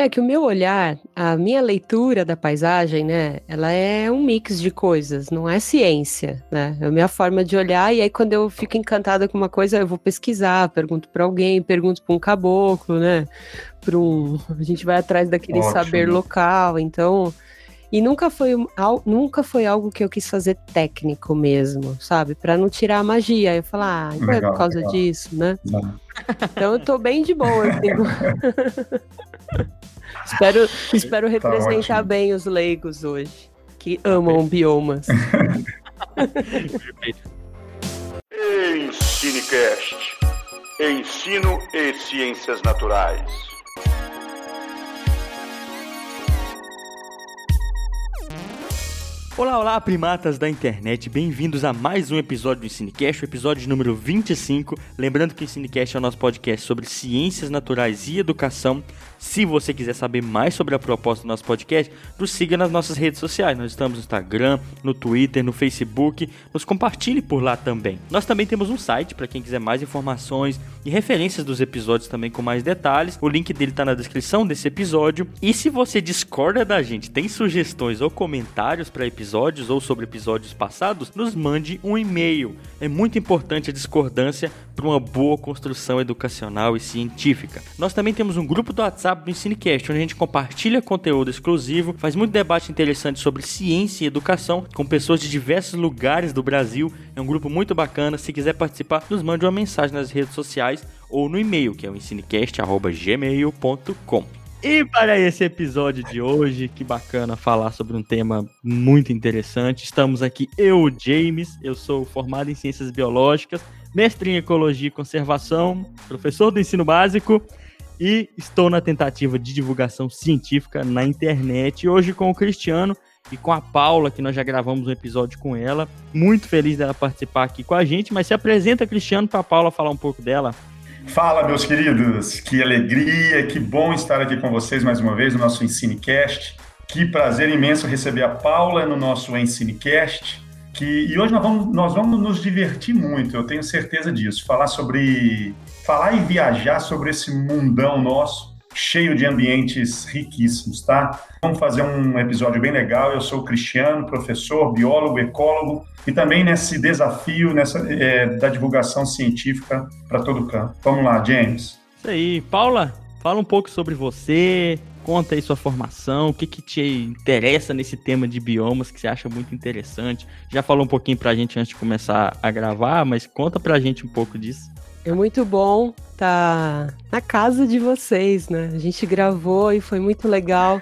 É que o meu olhar, a minha leitura da paisagem, né, ela é um mix de coisas, não é ciência, né? É a minha forma de olhar e aí quando eu fico encantada com uma coisa, eu vou pesquisar, pergunto para alguém, pergunto para um caboclo, né? Para um, a gente vai atrás daquele Ótimo. saber local, então e nunca foi, nunca foi algo que eu quis fazer técnico mesmo, sabe? Para não tirar a magia. Eu falar, ah, então legal, é por causa legal. disso, né? Não. Então eu tô bem de boa. Assim. espero, espero tá representar tá bem os leigos hoje, que amam biomas. Ensinecast. Ensino e Ciências Naturais. Olá, olá, primatas da internet, bem-vindos a mais um episódio do Ensinecast, o episódio número 25. Lembrando que o Ensinecast é o nosso podcast sobre ciências naturais e educação. Se você quiser saber mais sobre a proposta do nosso podcast, nos siga nas nossas redes sociais. Nós estamos no Instagram, no Twitter, no Facebook. Nos compartilhe por lá também. Nós também temos um site para quem quiser mais informações e referências dos episódios também com mais detalhes. O link dele está na descrição desse episódio. E se você discorda da gente, tem sugestões ou comentários para episódios ou sobre episódios passados, nos mande um e-mail. É muito importante a discordância para uma boa construção educacional e científica. Nós também temos um grupo do WhatsApp do Ensinecast, onde a gente compartilha conteúdo exclusivo, faz muito debate interessante sobre ciência e educação com pessoas de diversos lugares do Brasil. É um grupo muito bacana. Se quiser participar, nos mande uma mensagem nas redes sociais ou no e-mail, que é o ensinecast.gmail.com. E para esse episódio de hoje, que bacana falar sobre um tema muito interessante. Estamos aqui eu, James, eu sou formado em Ciências Biológicas, mestre em Ecologia e Conservação, professor do ensino básico e estou na tentativa de divulgação científica na internet. Hoje com o Cristiano e com a Paula, que nós já gravamos um episódio com ela. Muito feliz dela participar aqui com a gente, mas se apresenta, Cristiano, para a Paula falar um pouco dela. Fala, meus queridos, que alegria, que bom estar aqui com vocês mais uma vez no nosso Ensinecast. Que prazer imenso receber a Paula no nosso Ensinecast. Que, e hoje nós vamos, nós vamos nos divertir muito, eu tenho certeza disso. Falar sobre. Falar e viajar sobre esse mundão nosso, cheio de ambientes riquíssimos, tá? Vamos fazer um episódio bem legal. Eu sou o Cristiano, professor, biólogo, ecólogo, e também nesse desafio nessa, é, da divulgação científica para todo campo. Vamos lá, James. Isso aí. Paula, fala um pouco sobre você, conta aí sua formação, o que, que te interessa nesse tema de biomas que você acha muito interessante. Já falou um pouquinho pra gente antes de começar a gravar, mas conta pra gente um pouco disso. É muito bom estar tá na casa de vocês, né? A gente gravou e foi muito legal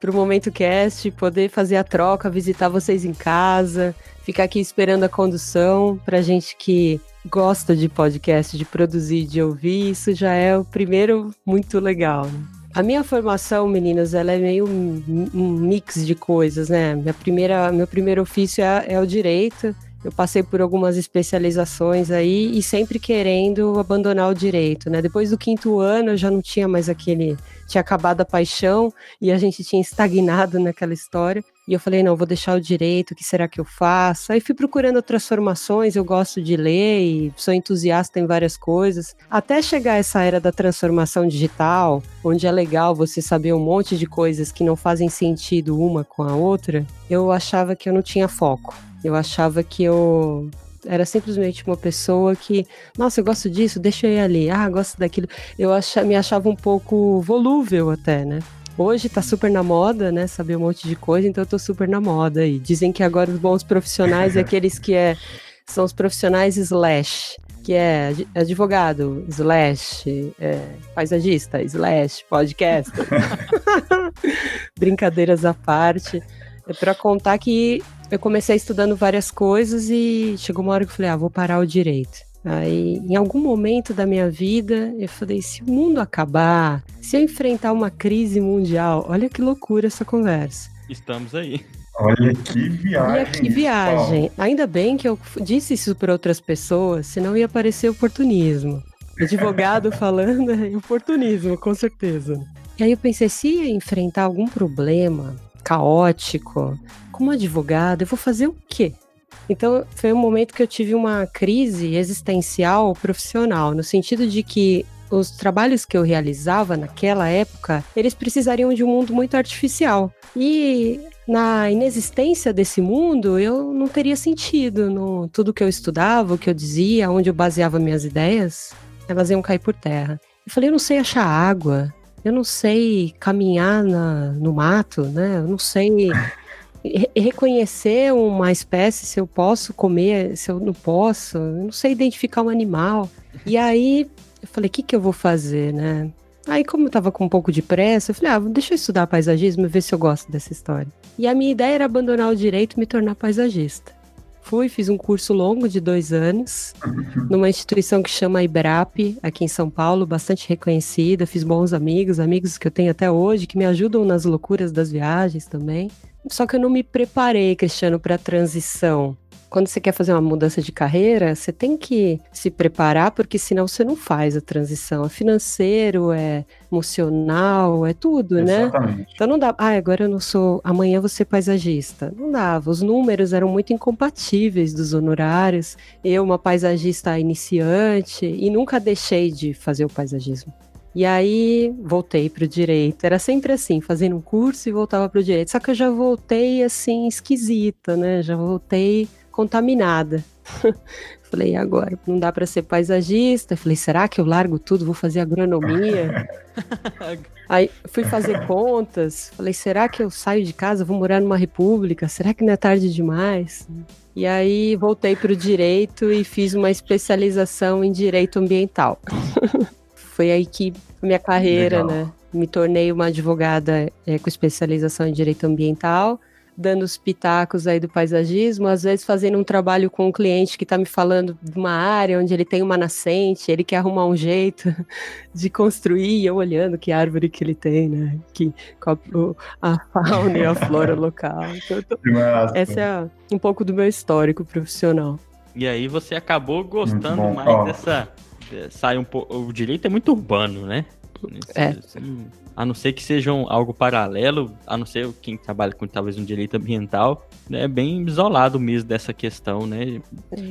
pro Momento Cast, poder fazer a troca, visitar vocês em casa, ficar aqui esperando a condução. Pra gente que gosta de podcast, de produzir, de ouvir, isso já é o primeiro muito legal. Né? A minha formação, meninas, ela é meio um mix de coisas, né? Minha primeira, meu primeiro ofício é, é o direito. Eu passei por algumas especializações aí e sempre querendo abandonar o direito, né? Depois do quinto ano eu já não tinha mais aquele, tinha acabado a paixão e a gente tinha estagnado naquela história. E eu falei, não, vou deixar o direito, o que será que eu faço? Aí fui procurando outras formações, eu gosto de ler e sou entusiasta em várias coisas. Até chegar essa era da transformação digital, onde é legal você saber um monte de coisas que não fazem sentido uma com a outra, eu achava que eu não tinha foco. Eu achava que eu era simplesmente uma pessoa que, nossa, eu gosto disso, deixa eu ir ali, ah, gosto daquilo. Eu me achava um pouco volúvel até, né? Hoje tá super na moda, né? Saber um monte de coisa, então eu tô super na moda. E dizem que agora os bons profissionais é aqueles que é, são os profissionais slash, que é advogado, slash, é, paisagista, slash, podcaster. Brincadeiras à parte. É para contar que eu comecei estudando várias coisas e chegou uma hora que eu falei, ah, vou parar o direito. Aí, em algum momento da minha vida, eu falei: se o mundo acabar, se eu enfrentar uma crise mundial, olha que loucura essa conversa. Estamos aí. Olha que viagem. Olha que viagem. Ainda bem que eu disse isso para outras pessoas, senão ia parecer oportunismo. Advogado falando é oportunismo, com certeza. E aí eu pensei, se enfrentar algum problema caótico, como advogado, eu vou fazer o quê? Então, foi um momento que eu tive uma crise existencial profissional, no sentido de que os trabalhos que eu realizava naquela época, eles precisariam de um mundo muito artificial. E na inexistência desse mundo, eu não teria sentido no tudo que eu estudava, o que eu dizia, onde eu baseava minhas ideias, elas iam cair por terra. Eu falei, eu não sei achar água, eu não sei caminhar na, no mato, né? Eu não sei reconhecer uma espécie, se eu posso comer, se eu não posso, eu não sei identificar um animal. E aí eu falei, o que, que eu vou fazer, né? Aí, como eu tava com um pouco de pressa, eu falei, ah, deixa eu estudar paisagismo e ver se eu gosto dessa história. E a minha ideia era abandonar o direito e me tornar paisagista. Fui, fiz um curso longo de dois anos, numa instituição que chama IBRAP, aqui em São Paulo, bastante reconhecida. Fiz bons amigos, amigos que eu tenho até hoje, que me ajudam nas loucuras das viagens também. Só que eu não me preparei, Cristiano, para a transição quando você quer fazer uma mudança de carreira, você tem que se preparar, porque senão você não faz a transição. É financeiro, é emocional, é tudo, né? Exatamente. né? Então não dá, ah, agora eu não sou, amanhã ser paisagista. Não dava, os números eram muito incompatíveis dos honorários. Eu, uma paisagista iniciante, e nunca deixei de fazer o paisagismo. E aí voltei para o direito. Era sempre assim, fazendo um curso e voltava para o direito. Só que eu já voltei assim esquisita, né? Já voltei contaminada. Falei, agora? Não dá para ser paisagista. Falei, será que eu largo tudo, vou fazer agronomia? Aí fui fazer contas. Falei, será que eu saio de casa, vou morar numa república? Será que não é tarde demais? E aí voltei para o direito e fiz uma especialização em direito ambiental. Foi aí que minha carreira, Legal. né? Me tornei uma advogada é, com especialização em direito ambiental dando os pitacos aí do paisagismo, às vezes fazendo um trabalho com um cliente que está me falando de uma área onde ele tem uma nascente, ele quer arrumar um jeito de construir, eu olhando que árvore que ele tem, né? Que, a fauna e a flora local. Então, tô, essa é um pouco do meu histórico profissional. E aí você acabou gostando mais dessa. Sai um pouco. O direito é muito urbano, né? É. Assim, a não ser que sejam algo paralelo, a não ser quem trabalha com talvez um direito ambiental, né, é bem isolado mesmo dessa questão, né?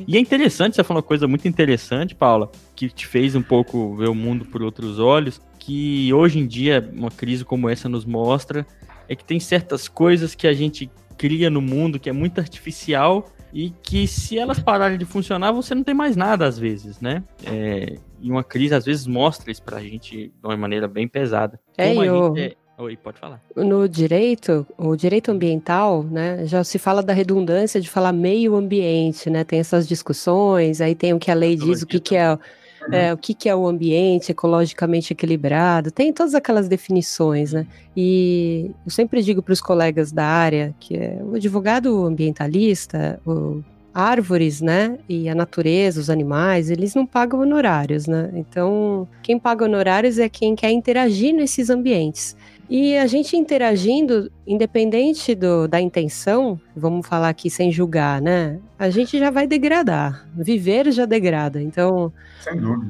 E é interessante, você falou uma coisa muito interessante, Paula, que te fez um pouco ver o mundo por outros olhos, que hoje em dia uma crise como essa nos mostra é que tem certas coisas que a gente cria no mundo que é muito artificial e que se elas pararem de funcionar, você não tem mais nada às vezes, né? É, e uma crise às vezes mostra isso pra gente de uma maneira bem pesada. É, Como eu... É... Oi, pode falar. No direito, o direito ambiental, né, já se fala da redundância de falar meio ambiente, né? Tem essas discussões, aí tem o que a lei diz, o que, que é é, o que, que, é o ambiente ecologicamente equilibrado, tem todas aquelas definições, né? E eu sempre digo para os colegas da área que é, o advogado ambientalista, o árvores, né, e a natureza, os animais, eles não pagam honorários, né? Então, quem paga honorários é quem quer interagir nesses ambientes. E a gente interagindo, independente do, da intenção, vamos falar aqui sem julgar, né? A gente já vai degradar. Viver já degrada. Então,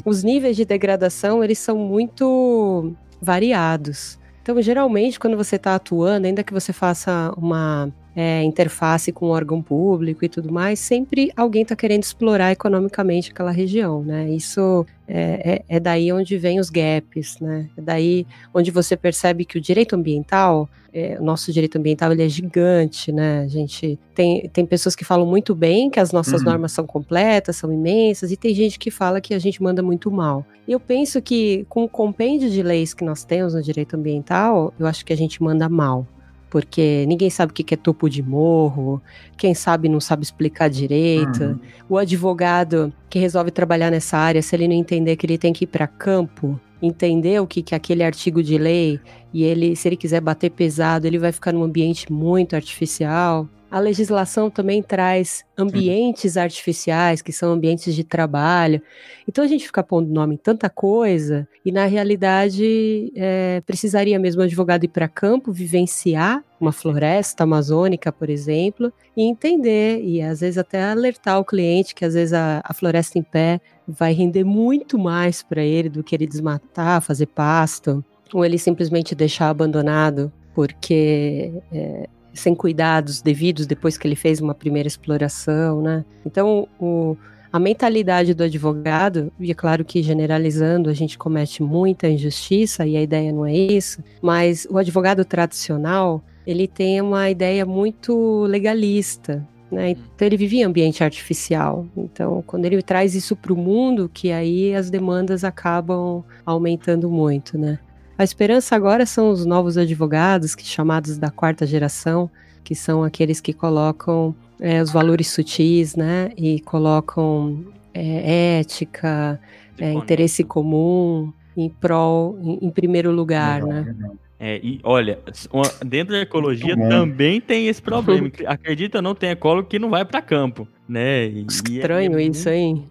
os níveis de degradação, eles são muito variados. Então, geralmente, quando você está atuando, ainda que você faça uma é, interface com o órgão público e tudo mais, sempre alguém está querendo explorar economicamente aquela região, né? Isso é, é, é, daí onde vem os gaps, né? É daí onde você percebe que o direito ambiental, é, o nosso direito ambiental ele é gigante, né? A gente tem, tem pessoas que falam muito bem que as nossas uhum. normas são completas, são imensas, e tem gente que fala que a gente manda muito mal. E eu penso que com o compêndio de leis que nós temos no direito ambiental, eu acho que a gente manda mal porque ninguém sabe o que é topo de morro, quem sabe não sabe explicar direito. Uhum. O advogado que resolve trabalhar nessa área, se ele não entender que ele tem que ir para campo, entender o que, que é aquele artigo de lei, e ele, se ele quiser bater pesado, ele vai ficar num ambiente muito artificial. A legislação também traz ambientes artificiais, que são ambientes de trabalho. Então a gente fica pondo nome em tanta coisa, e na realidade é, precisaria mesmo o advogado ir para campo, vivenciar uma floresta amazônica, por exemplo, e entender, e às vezes até alertar o cliente que às vezes a, a floresta em pé vai render muito mais para ele do que ele desmatar, fazer pasto, ou ele simplesmente deixar abandonado porque é, sem cuidados devidos depois que ele fez uma primeira exploração, né? Então, o, a mentalidade do advogado, e é claro que generalizando a gente comete muita injustiça e a ideia não é isso, mas o advogado tradicional, ele tem uma ideia muito legalista, né? Então ele vivia em ambiente artificial. Então, quando ele traz isso para o mundo, que aí as demandas acabam aumentando muito, né? A esperança agora são os novos advogados, que chamados da quarta geração, que são aqueles que colocam é, os valores sutis, né? E colocam é, ética, é, interesse comum em prol, em, em primeiro lugar, né? É, e olha, dentro da ecologia também tem esse problema. Acredita ou não, tem ecólogo que não vai para campo, né? E, Estranho é, é isso, hein?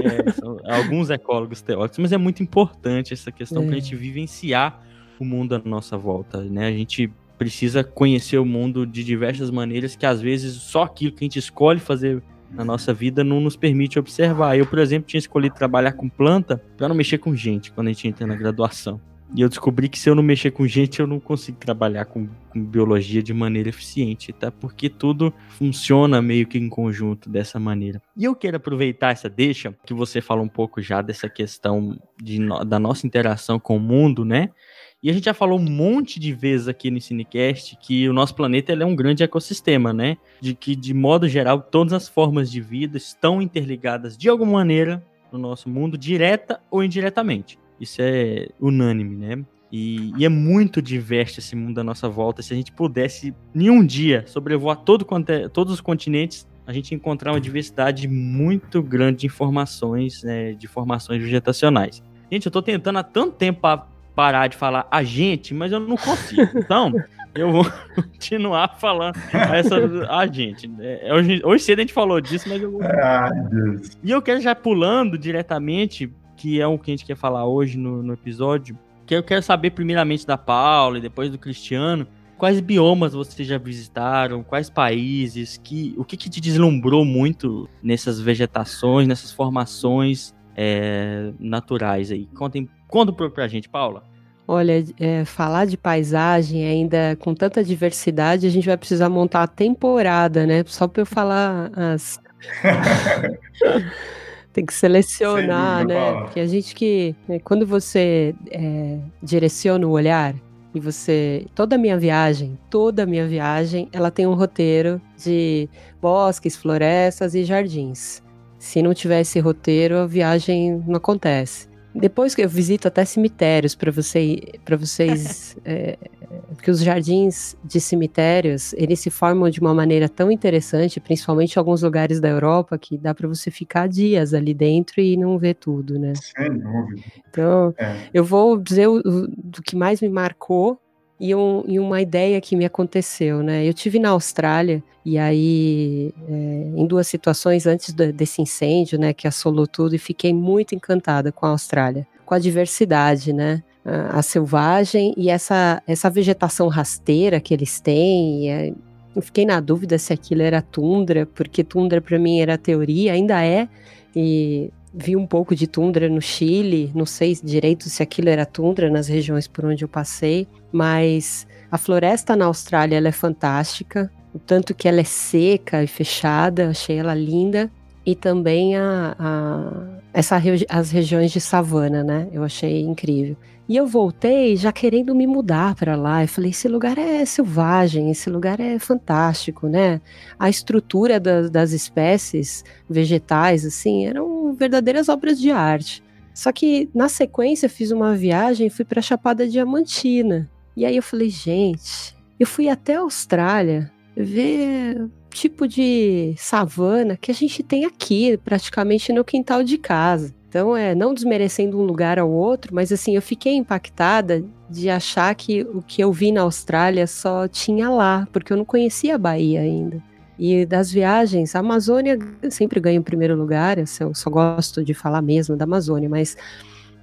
É, alguns ecólogos teóricos, mas é muito importante essa questão é. para a gente vivenciar o mundo à nossa volta, né? A gente precisa conhecer o mundo de diversas maneiras que às vezes só aquilo que a gente escolhe fazer na nossa vida não nos permite observar. Eu, por exemplo, tinha escolhido trabalhar com planta para não mexer com gente quando a gente entra na graduação. E eu descobri que se eu não mexer com gente, eu não consigo trabalhar com, com, biologia de maneira eficiente, tá? Porque tudo funciona meio que em conjunto dessa maneira. E eu quero aproveitar essa deixa, que você fala um pouco já dessa questão de, da nossa interação com o mundo, né? E a gente já falou um monte de vezes aqui no Cinecast que o nosso planeta é um grande ecossistema, né? De que, de modo geral, todas as formas de vida estão interligadas de alguma maneira no nosso mundo, direta ou indiretamente. Isso é unânime, né? E, e, é muito diverso esse mundo à nossa volta. Se a gente pudesse, em um dia, sobrevoar todo, é, todos os continentes, a gente encontrar uma diversidade muito grande de informações, né, de formações vegetacionais. Gente, eu estou tentando há tanto tempo parar de falar a gente, mas eu não consigo. Então, eu vou continuar falando essa a gente. É, hoje, hoje cedo a gente falou disso, mas eu vou. Ah, e eu quero já pulando diretamente que é o que a gente quer falar hoje no, no episódio, que eu quero saber primeiramente da Paula e depois do Cristiano, quais biomas vocês já visitaram, quais países, que, o que, que te deslumbrou muito nessas vegetações, nessas formações é, naturais aí? Contem, conta um pouco pra gente, Paula. Olha, é, falar de paisagem ainda com tanta diversidade, a gente vai precisar montar a temporada, né? Só para eu falar as. Tem que selecionar, né? Porque a gente que. Né, quando você é, direciona o olhar e você. Toda a minha viagem, toda a minha viagem, ela tem um roteiro de bosques, florestas e jardins. Se não tiver esse roteiro, a viagem não acontece. Depois que eu visito até cemitérios para você, para vocês, é, porque os jardins de cemitérios eles se formam de uma maneira tão interessante, principalmente em alguns lugares da Europa, que dá para você ficar dias ali dentro e não ver tudo, né? Sem dúvida. Então, é. eu vou dizer o, o, do que mais me marcou e, um, e, uma ideia que me aconteceu, né? Eu tive na Austrália e aí é, em duas situações antes desse incêndio, né, que assolou tudo e fiquei muito encantada com a Austrália, com a diversidade, né? A, a selvagem e essa essa vegetação rasteira que eles têm. É, eu fiquei na dúvida se aquilo era tundra, porque tundra para mim era teoria, ainda é. E vi um pouco de tundra no Chile, não sei direito se aquilo era tundra nas regiões por onde eu passei, mas a floresta na Austrália ela é fantástica, o tanto que ela é seca e fechada, achei ela linda, e também a, a essa, as regiões de savana, né? Eu achei incrível. E eu voltei já querendo me mudar para lá. Eu falei: esse lugar é selvagem, esse lugar é fantástico, né? A estrutura da, das espécies vegetais, assim, eram verdadeiras obras de arte. Só que na sequência fiz uma viagem e fui para Chapada Diamantina. E aí eu falei: gente, eu fui até a Austrália ver tipo de savana que a gente tem aqui, praticamente no quintal de casa. Então, é não desmerecendo um lugar ao outro, mas assim, eu fiquei impactada de achar que o que eu vi na Austrália só tinha lá, porque eu não conhecia a Bahia ainda. E das viagens, a Amazônia sempre ganha o primeiro lugar, eu só gosto de falar mesmo da Amazônia, mas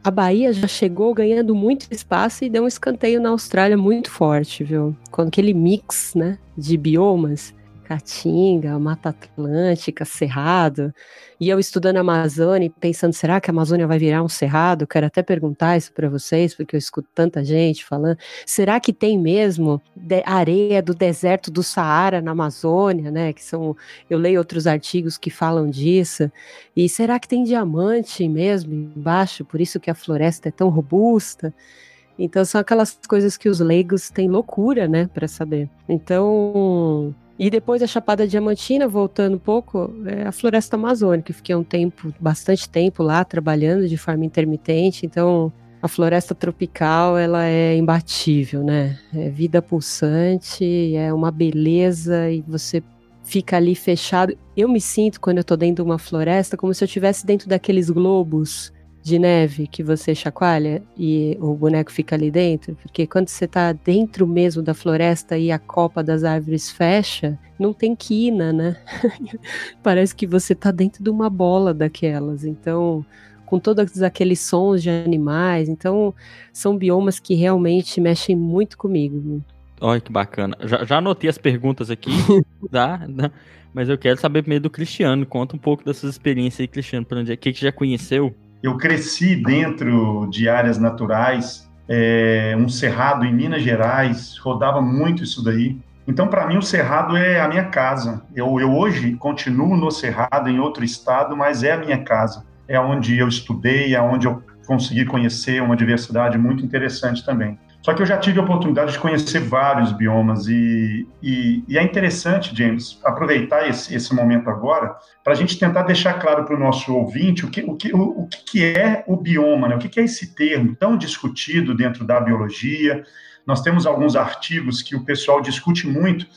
a Bahia já chegou ganhando muito espaço e deu um escanteio na Austrália muito forte, viu? Com aquele mix, né, de biomas Caatinga, Mata Atlântica, Cerrado, e eu estudando a Amazônia e pensando, será que a Amazônia vai virar um cerrado? Quero até perguntar isso para vocês, porque eu escuto tanta gente falando. Será que tem mesmo areia do deserto do Saara na Amazônia, né? Que são, eu leio outros artigos que falam disso. E será que tem diamante mesmo embaixo? Por isso que a floresta é tão robusta? Então são aquelas coisas que os leigos têm loucura, né, para saber. Então, e depois a Chapada Diamantina, voltando um pouco, é a Floresta Amazônica. Fiquei um tempo, bastante tempo lá, trabalhando de forma intermitente. Então, a floresta tropical, ela é imbatível, né? É vida pulsante, é uma beleza e você fica ali fechado. Eu me sinto, quando eu tô dentro de uma floresta, como se eu estivesse dentro daqueles globos de neve que você chacoalha e o boneco fica ali dentro, porque quando você está dentro mesmo da floresta e a copa das árvores fecha, não tem quina, né? Parece que você está dentro de uma bola daquelas. Então, com todos aqueles sons de animais, então são biomas que realmente mexem muito comigo. Olha que bacana. Já, já anotei as perguntas aqui, tá? Mas eu quero saber primeiro do Cristiano. Conta um pouco dessas experiências aí, Cristiano. Para onde é que, que já conheceu? Eu cresci dentro de áreas naturais, é, um cerrado em Minas Gerais, rodava muito isso daí. Então, para mim, o Cerrado é a minha casa. Eu, eu, hoje continuo no Cerrado, em outro estado, mas é a minha casa. É onde eu estudei, é onde eu consegui conhecer uma diversidade muito interessante também. Só que eu já tive a oportunidade de conhecer vários biomas e, e, e é interessante, James, aproveitar esse, esse momento agora para a gente tentar deixar claro para o nosso ouvinte o que, o, que, o, o que é o bioma, né? o que é esse termo tão discutido dentro da biologia. Nós temos alguns artigos que o pessoal discute muito.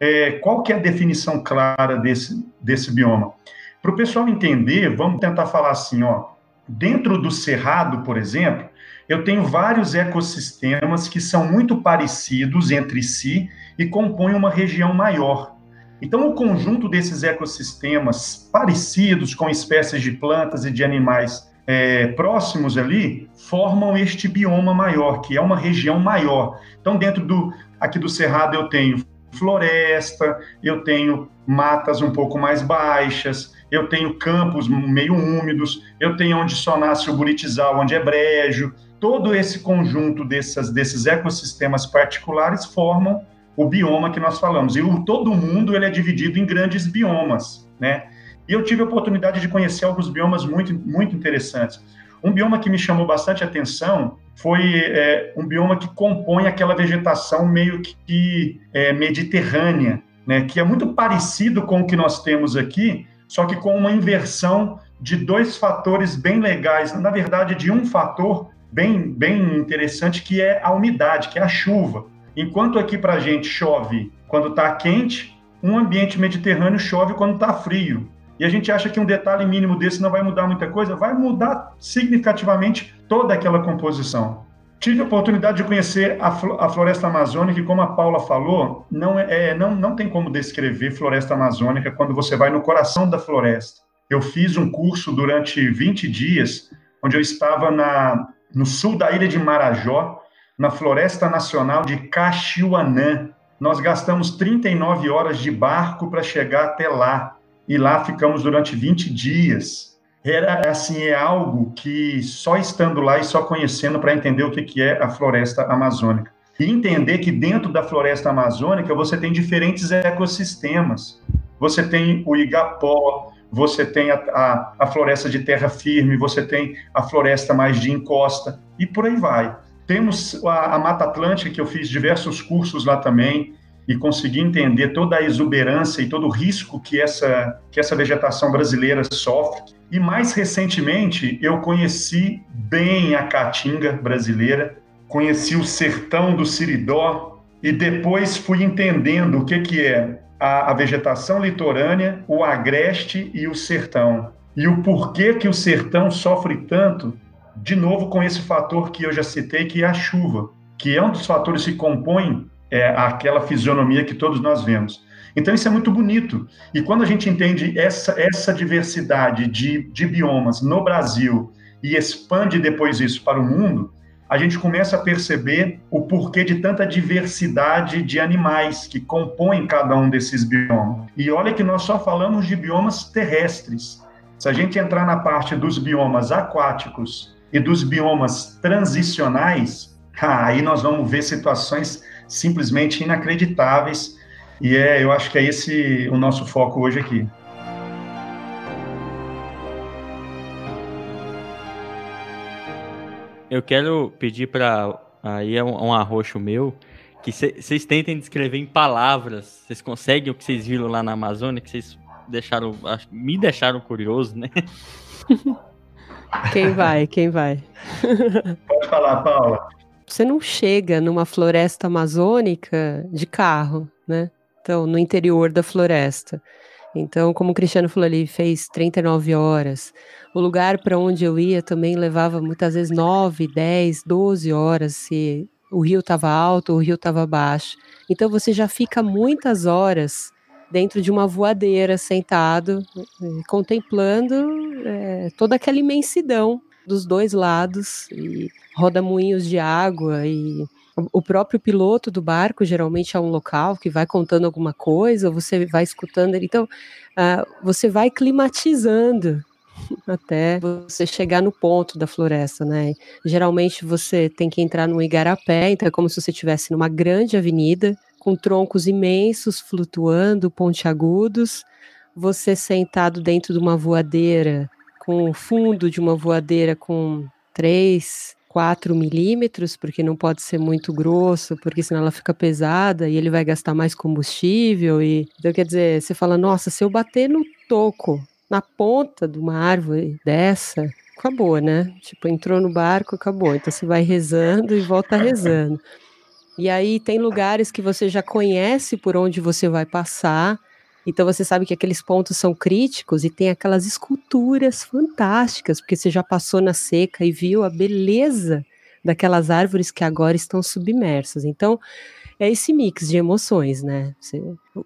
É, qual que é a definição clara desse, desse bioma? Para o pessoal entender, vamos tentar falar assim, ó, dentro do cerrado, por exemplo, eu tenho vários ecossistemas que são muito parecidos entre si e compõem uma região maior. Então, o conjunto desses ecossistemas parecidos com espécies de plantas e de animais é, próximos ali formam este bioma maior, que é uma região maior. Então, dentro do aqui do Cerrado eu tenho floresta, eu tenho matas um pouco mais baixas, eu tenho campos meio úmidos, eu tenho onde só nasce o buritizal, onde é brejo, todo esse conjunto dessas, desses ecossistemas particulares formam o bioma que nós falamos. E o, todo mundo ele é dividido em grandes biomas, né? E eu tive a oportunidade de conhecer alguns biomas muito, muito interessantes. Um bioma que me chamou bastante atenção foi é, um bioma que compõe aquela vegetação meio que é, mediterrânea, né? Que é muito parecido com o que nós temos aqui, só que com uma inversão de dois fatores bem legais. Na verdade, de um fator bem, bem interessante, que é a umidade, que é a chuva. Enquanto aqui para a gente chove quando está quente, um ambiente mediterrâneo chove quando está frio. E a gente acha que um detalhe mínimo desse não vai mudar muita coisa, vai mudar significativamente toda aquela composição. Tive a oportunidade de conhecer a, a floresta amazônica e, como a Paula falou, não, é, é, não, não tem como descrever floresta amazônica quando você vai no coração da floresta. Eu fiz um curso durante 20 dias, onde eu estava na, no sul da ilha de Marajó, na Floresta Nacional de Caxiuanã. Nós gastamos 39 horas de barco para chegar até lá. E lá ficamos durante 20 dias. Era assim, é algo que só estando lá e só conhecendo para entender o que, que é a floresta amazônica. E entender que dentro da floresta amazônica você tem diferentes ecossistemas. Você tem o igapó, você tem a, a, a, floresta de terra firme, você tem a floresta mais de encosta, e por aí vai. Temos a, a Mata Atlântica, que eu fiz diversos cursos lá também, e consegui entender toda a exuberância e todo o risco que essa, que essa vegetação brasileira sofre. E mais recentemente, eu conheci bem a caatinga brasileira, conheci o sertão do Siridó, e depois fui entendendo o que, que é a, a vegetação litorânea, o agreste e o sertão. E o porquê que o sertão sofre tanto, de novo com esse fator que eu já citei, que é a chuva, que é um dos fatores que compõem é, aquela fisionomia que todos nós vemos. Então isso é muito bonito. E quando a gente entende essa, essa diversidade de, de biomas no Brasil e expande depois isso para o mundo, a gente começa a perceber o porquê de tanta diversidade de animais que compõem cada um desses biomas. E olha que nós só falamos de biomas terrestres. Se a gente entrar na parte dos biomas aquáticos e dos biomas transicionais, aí nós vamos ver situações simplesmente inacreditáveis. E é, eu acho que é esse o nosso foco hoje aqui. Eu quero pedir para aí é um, um arroxo meu que vocês tentem descrever em palavras. Vocês conseguem o que vocês viram lá na Amazônia, que vocês deixaram, me deixaram curioso, né? Quem vai? Quem vai? Pode falar, Paula. Você não chega numa floresta amazônica de carro, né? Então, no interior da floresta. Então, como o Cristiano falou ali, fez 39 horas. O lugar para onde eu ia também levava muitas vezes 9, 10, 12 horas, se o rio estava alto ou o rio estava baixo. Então, você já fica muitas horas dentro de uma voadeira, sentado, eh, contemplando é, toda aquela imensidão dos dois lados, e roda-moinhos de água e o próprio piloto do barco geralmente é um local que vai contando alguma coisa, você vai escutando ele. Então, uh, você vai climatizando até você chegar no ponto da floresta, né? Geralmente você tem que entrar num igarapé, então é como se você estivesse numa grande avenida com troncos imensos flutuando, pontiagudos. Você sentado dentro de uma voadeira, com o fundo de uma voadeira com três 4 milímetros, porque não pode ser muito grosso, porque senão ela fica pesada e ele vai gastar mais combustível. E então, quer dizer, você fala, nossa, se eu bater no toco, na ponta de uma árvore dessa, acabou, né? Tipo, entrou no barco, acabou. Então você vai rezando e volta rezando. E aí tem lugares que você já conhece por onde você vai passar. Então você sabe que aqueles pontos são críticos e tem aquelas esculturas fantásticas, porque você já passou na seca e viu a beleza daquelas árvores que agora estão submersas. Então é esse mix de emoções, né? Você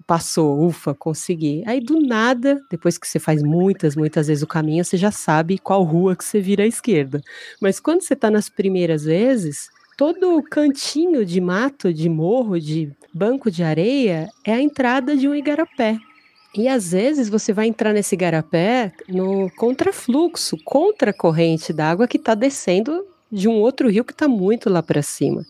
passou, ufa, consegui. Aí do nada, depois que você faz muitas, muitas vezes o caminho, você já sabe qual rua que você vira à esquerda. Mas quando você está nas primeiras vezes, todo cantinho de mato, de morro, de banco de areia é a entrada de um igarapé. E às vezes você vai entrar nesse garapé no contrafluxo, contra a corrente d'água que está descendo de um outro rio que está muito lá para cima.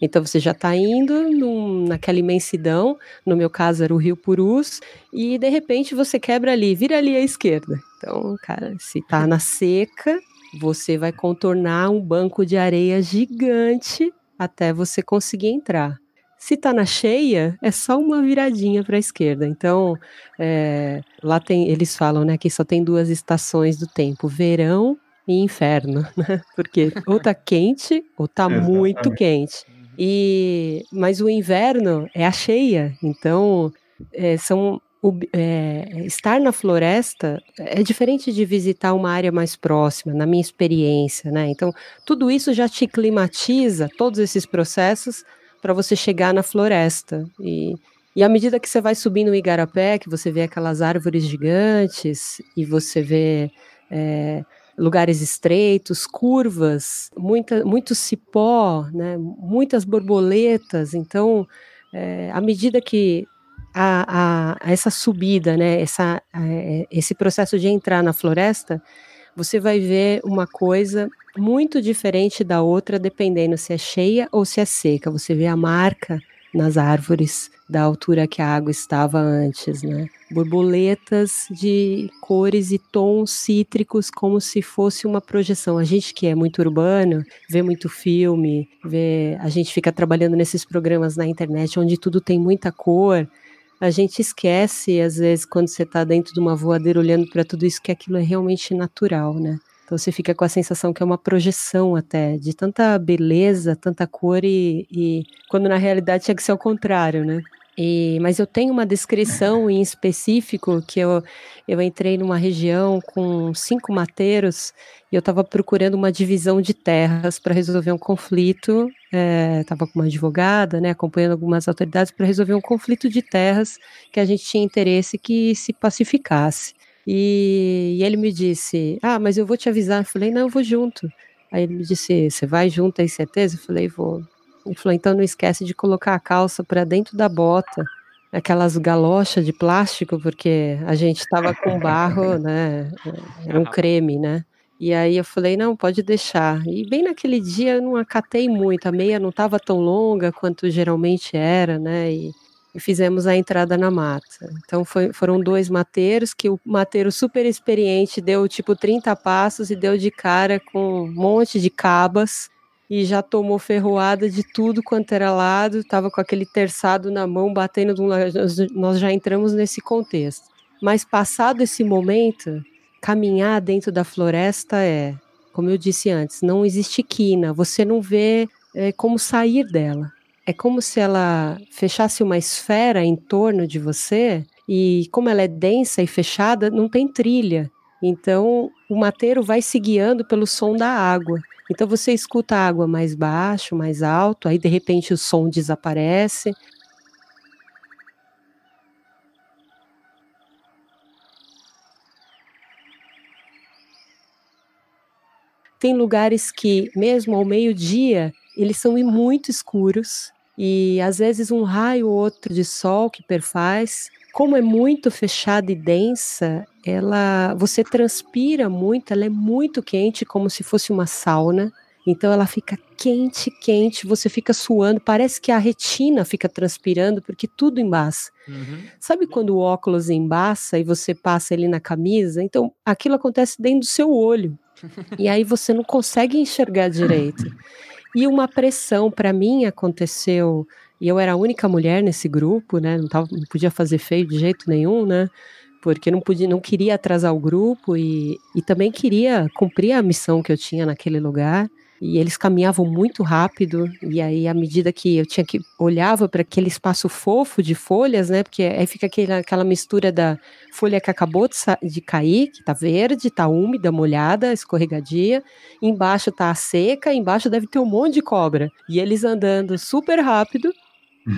Então você já está indo num, naquela imensidão, no meu caso era o Rio Purus, e de repente você quebra ali, vira ali à esquerda. Então, cara, se está na seca, você vai contornar um banco de areia gigante até você conseguir entrar. Se está na cheia, é só uma viradinha para a esquerda. Então, é, lá tem, eles falam, né, que só tem duas estações do tempo: verão e inferno, né? Porque ou tá quente ou tá muito quente. E mas o inverno é a cheia. Então, é, são o, é, estar na floresta é diferente de visitar uma área mais próxima, na minha experiência, né? Então, tudo isso já te climatiza, todos esses processos para você chegar na floresta. E, e à medida que você vai subindo o igarapé, que você vê aquelas árvores gigantes e você vê é, lugares estreitos, curvas, muita, muito cipó, né, muitas borboletas. Então, é, à medida que a, a, essa subida, né, essa, é, esse processo de entrar na floresta, você vai ver uma coisa muito diferente da outra, dependendo se é cheia ou se é seca. Você vê a marca nas árvores da altura que a água estava antes, né? Borboletas de cores e tons cítricos, como se fosse uma projeção. A gente que é muito urbano, vê muito filme, vê, a gente fica trabalhando nesses programas na internet onde tudo tem muita cor a gente esquece, às vezes, quando você está dentro de uma voadeira olhando para tudo isso, que aquilo é realmente natural, né? Então você fica com a sensação que é uma projeção até, de tanta beleza, tanta cor, e, e quando na realidade tinha que ser o contrário, né? E, mas eu tenho uma descrição em específico que eu, eu entrei numa região com cinco mateiros e eu estava procurando uma divisão de terras para resolver um conflito. Estava é, com uma advogada, né, acompanhando algumas autoridades para resolver um conflito de terras que a gente tinha interesse que se pacificasse. E, e ele me disse: Ah, mas eu vou te avisar. Eu falei: Não, eu vou junto. Aí ele me disse: Você vai junto, tem certeza? Eu falei: Vou. Ele falou: Então não esquece de colocar a calça para dentro da bota, aquelas galochas de plástico, porque a gente estava com barro, né? Era um creme, né? E aí eu falei, não, pode deixar. E bem naquele dia eu não acatei muito, a meia não estava tão longa quanto geralmente era, né? E, e fizemos a entrada na mata. Então foi, foram dois mateiros que o mateiro super experiente deu tipo 30 passos e deu de cara com um monte de cabas e já tomou ferroada de tudo quanto era lado, estava com aquele terçado na mão batendo de um lado. Nós já entramos nesse contexto. Mas passado esse momento, caminhar dentro da floresta é, como eu disse antes, não existe quina, você não vê é, como sair dela. É como se ela fechasse uma esfera em torno de você e como ela é densa e fechada, não tem trilha. Então, o mateiro vai se guiando pelo som da água. Então, você escuta a água mais baixo, mais alto, aí de repente o som desaparece, Tem lugares que, mesmo ao meio-dia, eles são muito escuros e às vezes um raio ou outro de sol que perfaz. Como é muito fechada e densa, ela, você transpira muito, ela é muito quente, como se fosse uma sauna. Então ela fica quente, quente, você fica suando, parece que a retina fica transpirando, porque tudo embaça. Uhum. Sabe quando o óculos embaça e você passa ele na camisa? Então aquilo acontece dentro do seu olho e aí você não consegue enxergar direito. E uma pressão para mim aconteceu, e eu era a única mulher nesse grupo, né? Não, tava, não podia fazer feio de jeito nenhum, né? Porque não podia, não queria atrasar o grupo e, e também queria cumprir a missão que eu tinha naquele lugar e eles caminhavam muito rápido e aí à medida que eu tinha que olhava para aquele espaço fofo de folhas, né? Porque aí fica aquela, aquela mistura da folha que acabou de, de cair, que tá verde, tá úmida, molhada, escorregadia, embaixo tá seca, embaixo deve ter um monte de cobra. E eles andando super rápido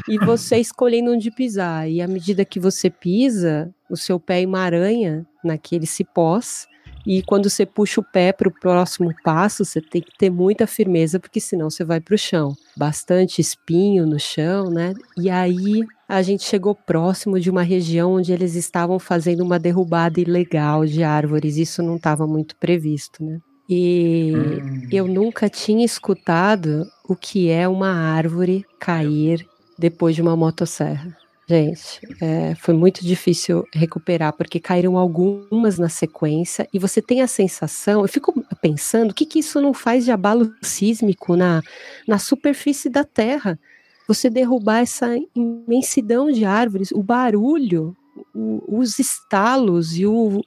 e você escolhendo onde pisar. E à medida que você pisa, o seu pé emaranha naquele cipós e quando você puxa o pé para o próximo passo, você tem que ter muita firmeza, porque senão você vai para o chão. Bastante espinho no chão, né? E aí a gente chegou próximo de uma região onde eles estavam fazendo uma derrubada ilegal de árvores. Isso não estava muito previsto, né? E hum. eu nunca tinha escutado o que é uma árvore cair depois de uma motosserra. Gente, é, foi muito difícil recuperar, porque caíram algumas na sequência, e você tem a sensação, eu fico pensando, o que, que isso não faz de abalo sísmico na, na superfície da Terra? Você derrubar essa imensidão de árvores, o barulho, o, os estalos e o.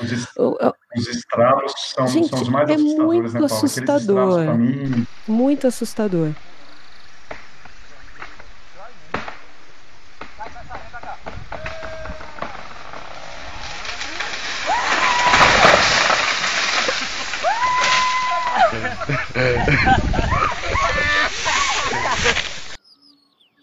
Os, est o, os estralos são, gente, são os mais é assustadores, muito né, assustador. Mim... Muito assustador.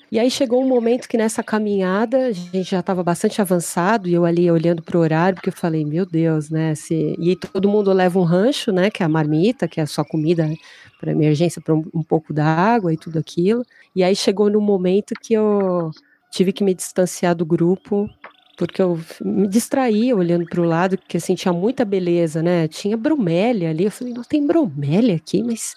E aí chegou um momento que nessa caminhada a gente já estava bastante avançado e eu ali olhando para o horário porque eu falei meu Deus, né? Se... E todo mundo leva um rancho, né? Que é a marmita, que é a sua comida para emergência, para um, um, pouco da água e tudo aquilo. E aí chegou no momento que eu tive que me distanciar do grupo porque eu me distraía olhando para o lado, porque assim, tinha muita beleza, né? Tinha bromélia ali. Eu falei, não tem bromélia aqui, mas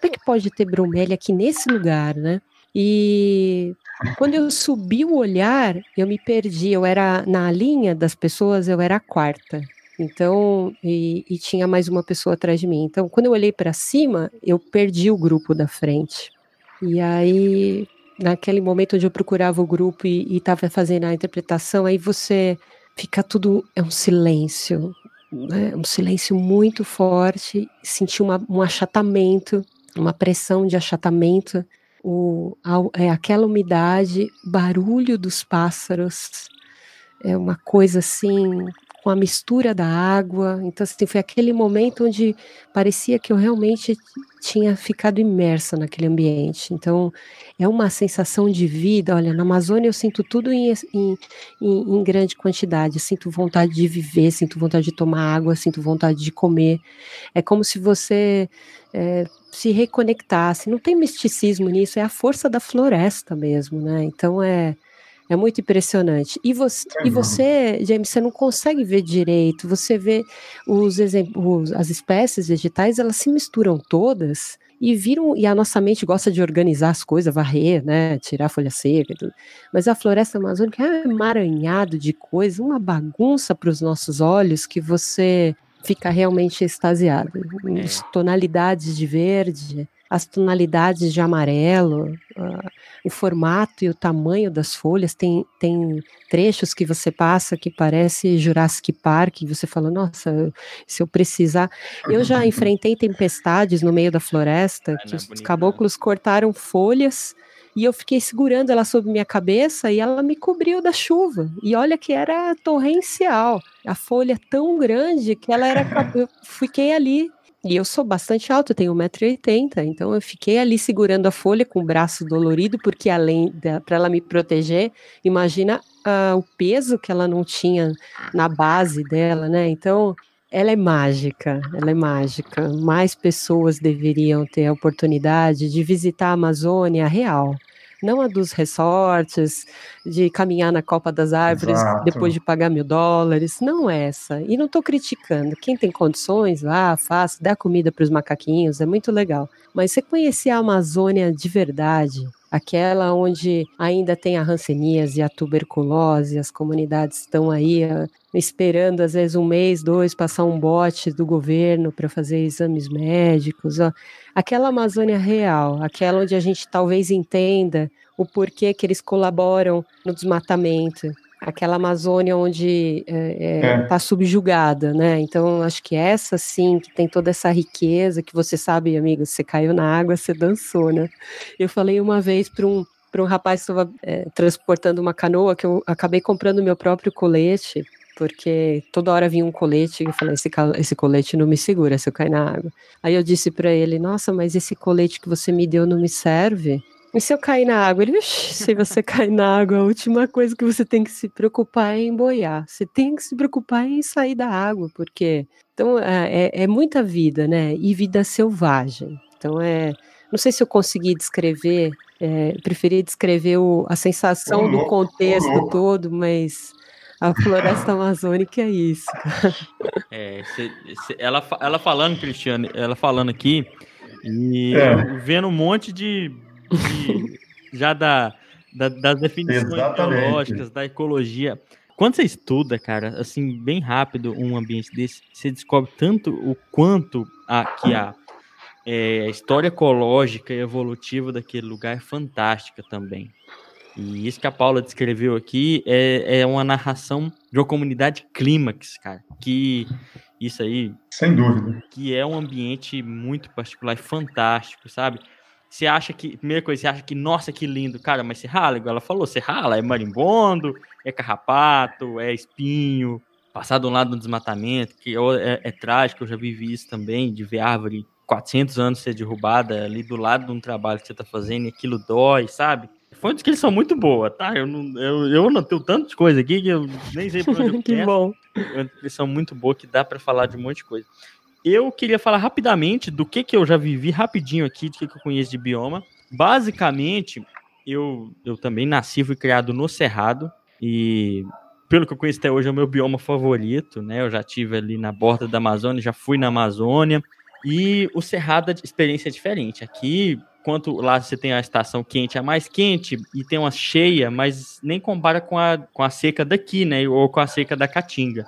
como é que pode ter bromélia aqui nesse lugar, né? E quando eu subi o olhar, eu me perdi. Eu era na linha das pessoas, eu era a quarta. Então, e, e tinha mais uma pessoa atrás de mim. Então, quando eu olhei para cima, eu perdi o grupo da frente. E aí naquele momento onde eu procurava o grupo e estava fazendo a interpretação, aí você fica tudo, é um silêncio, né? um silêncio muito forte, senti uma, um achatamento, uma pressão de achatamento, o, a, é aquela umidade, barulho dos pássaros, é uma coisa assim, com a mistura da água. Então, assim, foi aquele momento onde parecia que eu realmente tinha ficado imersa naquele ambiente. Então, é uma sensação de vida. Olha, na Amazônia eu sinto tudo em, em, em, grande quantidade. Sinto vontade de viver, sinto vontade de tomar água, sinto vontade de comer. É como se você é, se reconectasse. Não tem misticismo nisso, é a força da floresta mesmo, né? Então, é é muito impressionante. E você, é e você, James, você não consegue ver direito. Você vê os exemplos, as espécies vegetais, elas se misturam todas e viram. E a nossa mente gosta de organizar as coisas, varrer, né, tirar folha seca, e tudo. Mas a floresta amazônica é um emaranhado de coisas, uma bagunça para os nossos olhos que você fica realmente extasiado. É. Tonalidades de verde, as tonalidades de amarelo, uh, o formato e o tamanho das folhas. Tem, tem trechos que você passa que parece Jurassic Park, e você fala, nossa, se eu precisar. Eu já enfrentei tempestades no meio da floresta, que os né? caboclos cortaram folhas e eu fiquei segurando ela sobre minha cabeça e ela me cobriu da chuva. E olha que era torrencial. A folha tão grande que ela era. Eu fiquei ali e eu sou bastante alta, tenho 1,80m, então eu fiquei ali segurando a folha com o braço dolorido, porque além para ela me proteger, imagina uh, o peso que ela não tinha na base dela, né? Então, ela é mágica, ela é mágica. Mais pessoas deveriam ter a oportunidade de visitar a Amazônia real não a dos resorts, de caminhar na Copa das Árvores Exato. depois de pagar mil dólares, não essa. E não estou criticando. Quem tem condições, vá, faça, dá comida para os macaquinhos, é muito legal. Mas você conhecer a Amazônia de verdade, aquela onde ainda tem a e a tuberculose, as comunidades estão aí uh, esperando às vezes um mês, dois, passar um bote do governo para fazer exames médicos, uh, aquela Amazônia real, aquela onde a gente talvez entenda o porquê que eles colaboram no desmatamento, aquela Amazônia onde está é, é, é. Tá subjugada, né? Então acho que essa sim que tem toda essa riqueza que você sabe, amigo, você caiu na água, você dançou, né? Eu falei uma vez para um para um rapaz que estava é, transportando uma canoa que eu acabei comprando meu próprio colete porque toda hora vinha um colete e eu falei, esse, esse colete não me segura se eu cair na água. Aí eu disse para ele, nossa, mas esse colete que você me deu não me serve? E se eu cair na água? Ele, se você cair na água, a última coisa que você tem que se preocupar é em boiar. Você tem que se preocupar em sair da água, porque então é, é, é muita vida, né? E vida selvagem. Então é, não sei se eu consegui descrever, é, preferi descrever o, a sensação do contexto todo, mas a floresta amazônica é isso. É, cê, cê, ela, ela falando, Cristiano, ela falando aqui, e é. vendo um monte de já da, da, das definições Exatamente. biológicas, da ecologia. Quando você estuda, cara, assim, bem rápido um ambiente desse, você descobre tanto o quanto a, que a é, história ecológica e evolutiva daquele lugar é fantástica também. E isso que a Paula descreveu aqui é, é uma narração de uma comunidade clímax, cara. Que isso aí. Sem dúvida. Que é um ambiente muito particular e fantástico, sabe? Você acha que, primeira coisa, você acha que, nossa, que lindo, cara, mas você rala, igual ela falou, você rala, é marimbondo, é carrapato, é espinho, passar de um lado no desmatamento, que é, é, trágico, eu já vivi isso também, de ver árvore 400 anos ser derrubada ali do lado de um trabalho que você tá fazendo e aquilo dói, sabe? Foi uma descrição muito boa, tá? Eu não, eu, eu não tenho tantas coisas aqui que eu nem sei pra onde eu Que bom. Uma descrição muito boa que dá para falar de um monte de coisa. Eu queria falar rapidamente do que, que eu já vivi rapidinho aqui, do que, que eu conheço de bioma. Basicamente, eu, eu também nasci e fui criado no Cerrado. E pelo que eu conheço até hoje, é o meu bioma favorito, né? Eu já tive ali na borda da Amazônia, já fui na Amazônia. E o Cerrado, a experiência é diferente. Aqui, quanto lá você tem a estação quente, é mais quente e tem uma cheia, mas nem compara com a, com a seca daqui, né? Ou com a seca da Caatinga.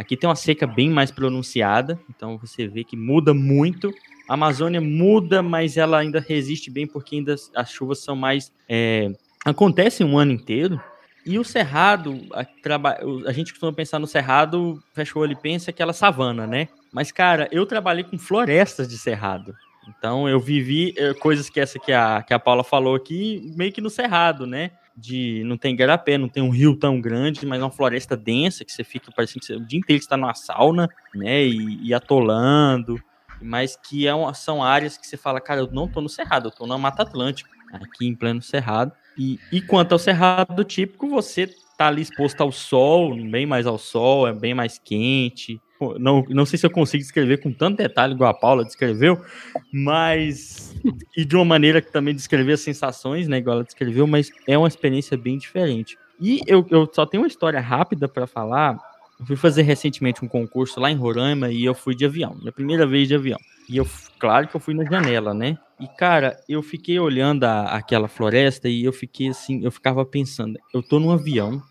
Aqui tem uma seca bem mais pronunciada, então você vê que muda muito. A Amazônia muda, mas ela ainda resiste bem porque ainda as chuvas são mais. É, acontecem um ano inteiro. E o Cerrado, a, a, gente costuma pensar no Cerrado, fecha o olho e pensa aquela savana, né? Mas, cara, eu trabalhei com florestas de Cerrado. Então eu vivi é, coisas que essa que a, que a Paula falou aqui, meio que no Cerrado, né? De não tem garapé, não tem um rio tão grande, mas uma floresta densa que você fica parecendo que você, o dia inteiro está numa sauna, né, e, e, atolando. mas que é uma, são áreas que você fala, cara, eu não tô no Cerrado, eu tô na Mata Atlântica, aqui em pleno Cerrado. E, e quanto ao Cerrado típico, você tá ali exposto ao sol, bem mais ao sol, é bem mais quente. Não, não sei se eu consigo descrever com tanto detalhe igual a Paula descreveu, mas. E de uma maneira que também descrever as sensações, né? Igual ela descreveu, mas é uma experiência bem diferente. E eu, eu só tenho uma história rápida para falar. Eu fui fazer recentemente um concurso lá em Roraima e eu fui de avião, minha primeira vez de avião. E eu, claro que eu fui na janela, né? E cara, eu fiquei olhando a, aquela floresta e eu fiquei assim, eu ficava pensando, eu tô num avião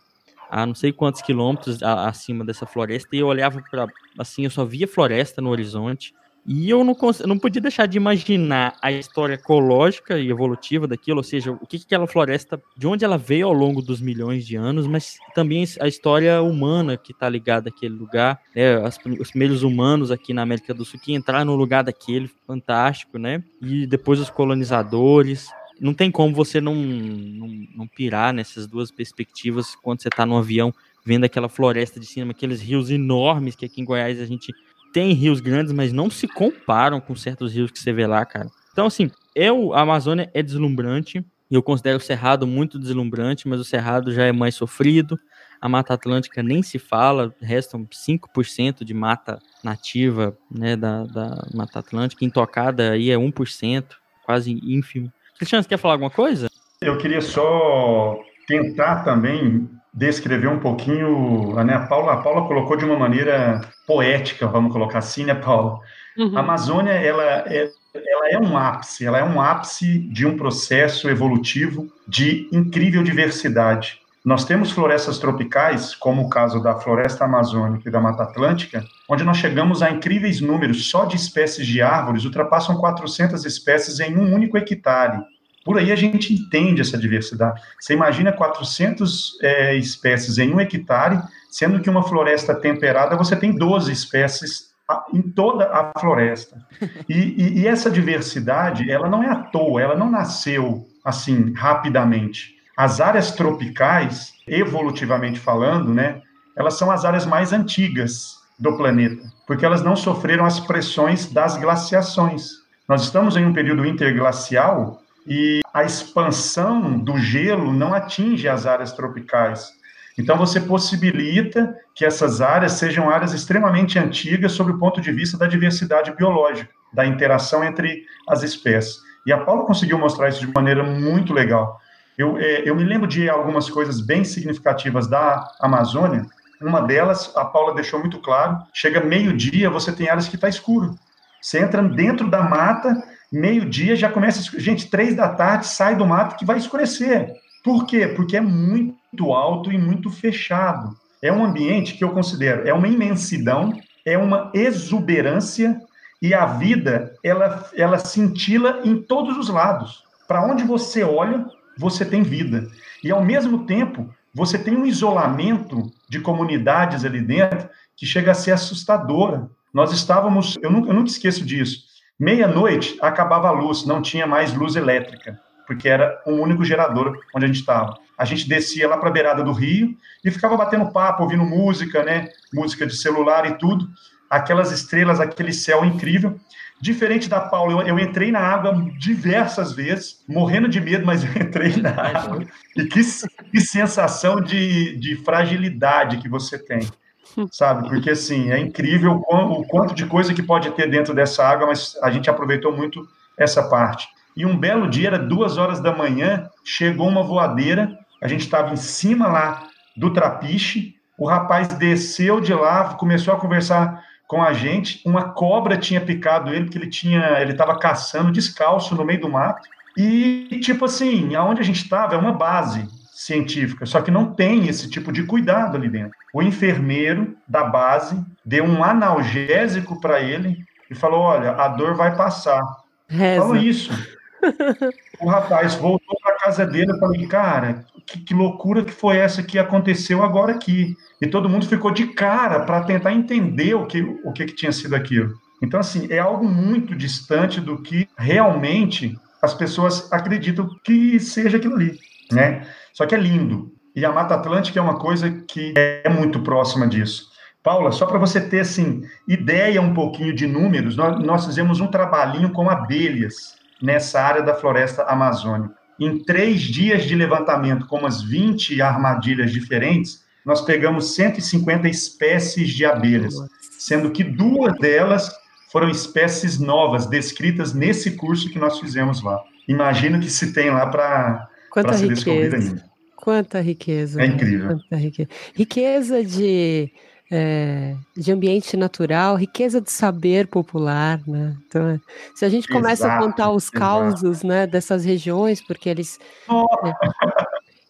a não sei quantos quilômetros acima dessa floresta e eu olhava para assim, eu só via floresta no horizonte. E eu não, não podia deixar de imaginar a história ecológica e evolutiva daquilo, ou seja, o que, que aquela floresta, de onde ela veio ao longo dos milhões de anos, mas também a história humana que está ligada àquele lugar, né? As, os primeiros humanos aqui na América do Sul que entraram no lugar daquele, fantástico, né? E depois os colonizadores, não tem como você não, não, não, pirar nessas duas perspectivas quando você está no avião vendo aquela floresta de cima, aqueles rios enormes que aqui em Goiás a gente tem rios grandes, mas não se comparam com certos rios que você vê lá, cara. Então, assim, eu, a Amazônia é deslumbrante, e eu considero o Cerrado muito deslumbrante, mas o Cerrado já é mais sofrido. A Mata Atlântica nem se fala, restam 5% de mata nativa né, da, da Mata Atlântica, intocada aí é 1%, quase ínfimo. Cristiano, você quer falar alguma coisa? Eu queria só tentar também descrever um pouquinho, né? A Paula, a Paula colocou de uma maneira poética, vamos colocar assim, né, Paula? Uhum. A Amazônia, ela é, ela é um ápice, ela é um ápice de um processo evolutivo de incrível diversidade. Nós temos florestas tropicais, como o caso da floresta amazônica e da Mata Atlântica, onde nós chegamos a incríveis números só de espécies de árvores, ultrapassam 400 espécies em um único hectare. Por aí a gente entende essa diversidade. Você imagina 400 é, espécies em um hectare, sendo que uma floresta temperada você tem 12 espécies em toda a floresta. E, e, e essa diversidade, ela não é à toa, ela não nasceu assim rapidamente. As áreas tropicais, evolutivamente falando, né, elas são as áreas mais antigas do planeta, porque elas não sofreram as pressões das glaciações. Nós estamos em um período interglacial e a expansão do gelo não atinge as áreas tropicais. Então, você possibilita que essas áreas sejam áreas extremamente antigas sob o ponto de vista da diversidade biológica, da interação entre as espécies. E a Paula conseguiu mostrar isso de maneira muito legal. Eu, é, eu me lembro de algumas coisas bem significativas da Amazônia. Uma delas, a Paula deixou muito claro: chega meio-dia, você tem áreas que está escuro. Você entra dentro da mata, meio-dia já começa. Gente, três da tarde sai do mato que vai escurecer. Por quê? Porque é muito alto e muito fechado. É um ambiente que eu considero é uma imensidão, é uma exuberância e a vida ela ela cintila em todos os lados. Para onde você olha, você tem vida. E ao mesmo tempo, você tem um isolamento de comunidades ali dentro que chega a ser assustadora. Nós estávamos, eu nunca, eu nunca esqueço disso. Meia-noite acabava a luz, não tinha mais luz elétrica, porque era um único gerador onde a gente estava. A gente descia lá para a beirada do rio e ficava batendo papo, ouvindo música, né? Música de celular e tudo. Aquelas estrelas, aquele céu incrível. Diferente da Paula, eu, eu, entrei na água diversas vezes, morrendo de medo, mas eu entrei na água. E que, que sensação de, de fragilidade que você tem sabe? Porque, assim, é incrível o, quanto de coisa que pode ter dentro dessa água, mas a gente aproveitou muito essa parte. E um belo dia, era duas horas da manhã, chegou uma voadeira, a gente estava em cima lá do trapiche, o rapaz desceu de lá, começou a conversar com a gente, uma cobra tinha picado ele, porque ele tinha, ele estava caçando descalço no meio do mato, e, tipo assim, aonde a gente estava é uma base, científica, só que não tem esse tipo de cuidado ali dentro. O enfermeiro da base deu um analgésico para ele e falou: Olha, a dor vai passar. Reza. Falou isso. o rapaz voltou para casa dele e falei: Cara, que, que, loucura que foi essa que aconteceu agora aqui? E todo mundo ficou de cara para tentar entender o que, o que, que tinha sido aquilo. Então, assim, é algo muito distante do que realmente as pessoas acreditam que seja aquilo ali, né? Só que é lindo. E a Mata Atlântica é uma coisa que é muito próxima disso. Paula, só para você ter assim, ideia um pouquinho de números, nós, nós fizemos um trabalhinho com abelhas nessa área da floresta amazônica. Em três dias de levantamento, com umas 20 armadilhas diferentes, nós pegamos 150 espécies de abelhas, sendo que duas delas foram espécies novas, descritas nesse curso que nós fizemos lá. Imagina que se tem lá para ser descobrido ainda. Quanta riqueza. É incrível. Riqueza. riqueza de é, de ambiente natural, riqueza de saber popular, né? Então, se a gente começa exato, a contar os causos, né, dessas regiões, porque eles oh.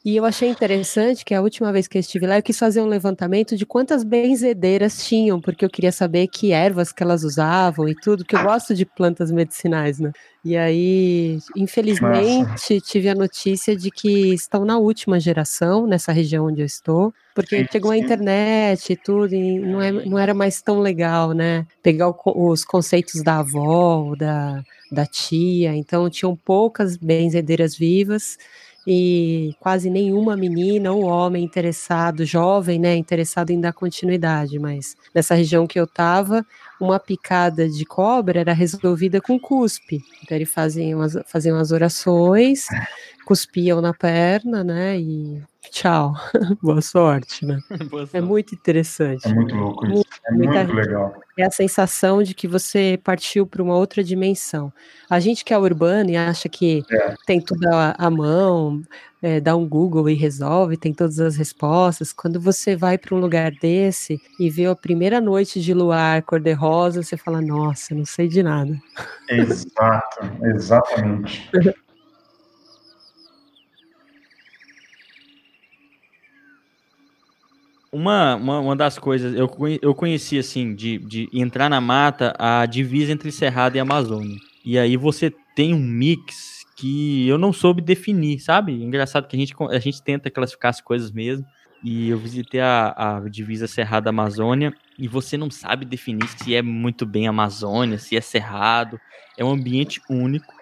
E eu achei interessante que a última vez que eu estive lá, eu quis fazer um levantamento de quantas benzedeiras tinham, porque eu queria saber que ervas que elas usavam e tudo, que eu gosto de plantas medicinais, né? E aí, infelizmente, Nossa. tive a notícia de que estão na última geração, nessa região onde eu estou, porque sim, chegou sim. a internet e tudo, e não, é, não era mais tão legal, né? Pegar o, os conceitos da avó, da, da tia, então tinham poucas benzedeiras vivas e quase nenhuma menina ou homem interessado, jovem, né, interessado em dar continuidade, mas nessa região que eu estava, uma picada de cobra era resolvida com cuspe. Então eles faziam as, faziam as orações, cuspiam na perna, né, e tchau, boa sorte, né? boa é sorte. É muito interessante. É muito louco isso, é muito, legal. É a sensação de que você partiu para uma outra dimensão. A gente que é urbano e acha que é. tem tudo à, à mão, é, dá um Google e resolve, tem todas as respostas. Quando você vai para um lugar desse e vê a primeira noite de luar cor-de-rosa, você fala, nossa, não sei de nada. Exato, exatamente. Uma, uma, uma das coisas, eu, eu conheci, assim, de, de entrar na mata, a divisa entre Cerrado e Amazônia. E aí você tem um mix que eu não soube definir, sabe? Engraçado que a gente, a gente tenta classificar as coisas mesmo. E eu visitei a, a divisa Cerrado Amazônia e você não sabe definir se é muito bem Amazônia, se é Cerrado. É um ambiente único.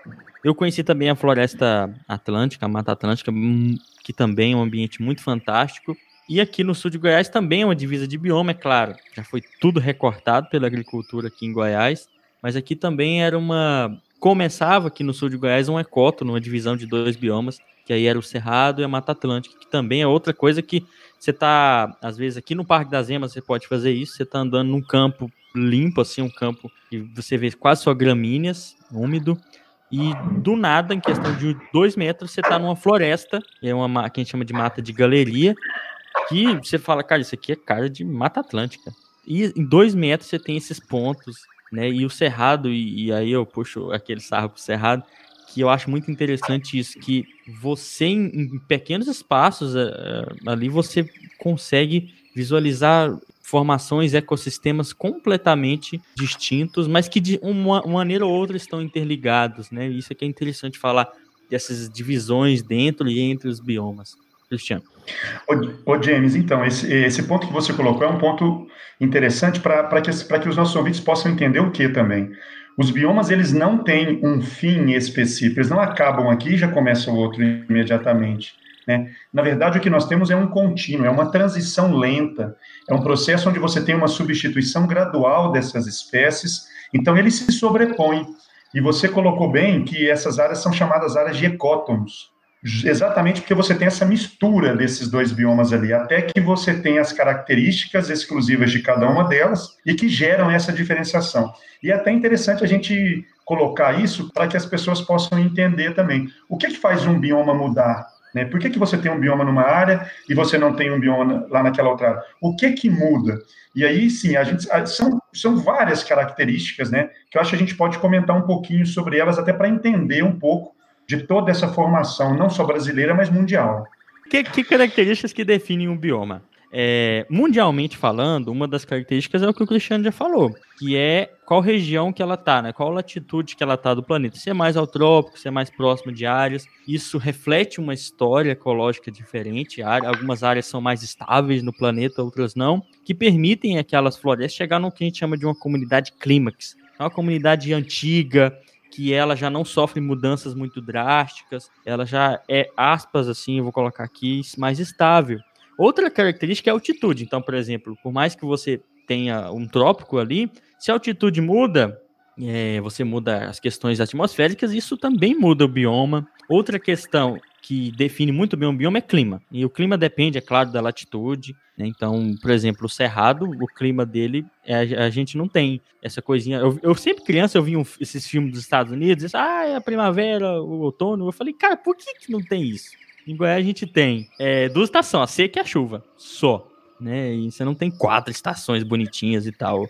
Eu conheci também a Floresta Atlântica, a Mata Atlântica, hum, que também é um ambiente muito fantástico. E aqui no sul de Goiás também é uma divisa de bioma, é claro. Já foi tudo recortado pela agricultura aqui em Goiás, mas aqui também era uma. Começava aqui no sul de Goiás um ecoto, numa divisão de dois biomas, que aí era o Cerrado e a Mata Atlântica, que também é outra coisa que você tá, às vezes, aqui no Parque das Emas você pode fazer isso, você tá andando num campo limpo, assim, um campo que você vê quase só gramíneas, úmido, e do nada, em questão de dois metros, você tá numa floresta, é uma que a gente chama de mata de galeria, que você fala, cara, isso aqui é cara de Mata Atlântica. E em dois metros você tem esses pontos, né? E o Cerrado, e, e aí eu puxo aquele sarro pro Cerrado, que eu acho muito interessante isso, que você, em, em pequenos espaços uh, ali, você consegue visualizar formações, ecossistemas completamente distintos, mas que de uma, uma maneira ou outra estão interligados, né? Isso é que é interessante falar dessas divisões dentro e entre os biomas. Cristiano. Ô, James, então, esse, esse ponto que você colocou é um ponto interessante para que, que os nossos ouvintes possam entender o que também. Os biomas, eles não têm um fim específico, eles não acabam aqui e já começa o outro imediatamente. Né? Na verdade, o que nós temos é um contínuo, é uma transição lenta, é um processo onde você tem uma substituição gradual dessas espécies, então ele se sobrepõe. E você colocou bem que essas áreas são chamadas áreas de ecótonos exatamente porque você tem essa mistura desses dois biomas ali, até que você tem as características exclusivas de cada uma delas e que geram essa diferenciação. E é até interessante a gente colocar isso para que as pessoas possam entender também. O que, que faz um bioma mudar? Né? Por que, que você tem um bioma numa área e você não tem um bioma lá naquela outra área? O que que muda? E aí, sim, a gente, são, são várias características, né, que eu acho que a gente pode comentar um pouquinho sobre elas, até para entender um pouco de toda essa formação, não só brasileira, mas mundial. Que, que características que definem um bioma? É, mundialmente falando, uma das características é o que o Cristiano já falou, que é qual região que ela está, né? Qual latitude que ela está do planeta. Se é mais ao trópico, se é mais próximo de áreas. Isso reflete uma história ecológica diferente. Algumas áreas são mais estáveis no planeta, outras não, que permitem aquelas florestas chegar no que a gente chama de uma comunidade clímax. É uma comunidade antiga, que ela já não sofre mudanças muito drásticas, ela já é, aspas assim, eu vou colocar aqui, mais estável. Outra característica é a altitude. Então, por exemplo, por mais que você tenha um trópico ali, se a altitude muda, é, você muda as questões atmosféricas, isso também muda o bioma. Outra questão que define muito bem o bioma é clima. E o clima depende, é claro, da latitude. Né? Então, por exemplo, o Cerrado, o clima dele, é, a gente não tem essa coisinha. Eu, eu sempre criança, eu vi um, esses filmes dos Estados Unidos, disse, ah, é a primavera, o outono. Eu falei, cara, por que, que não tem isso? Em Goiás a gente tem é, duas estações, a seca e a chuva, só. Né? E você não tem quatro estações bonitinhas e tal.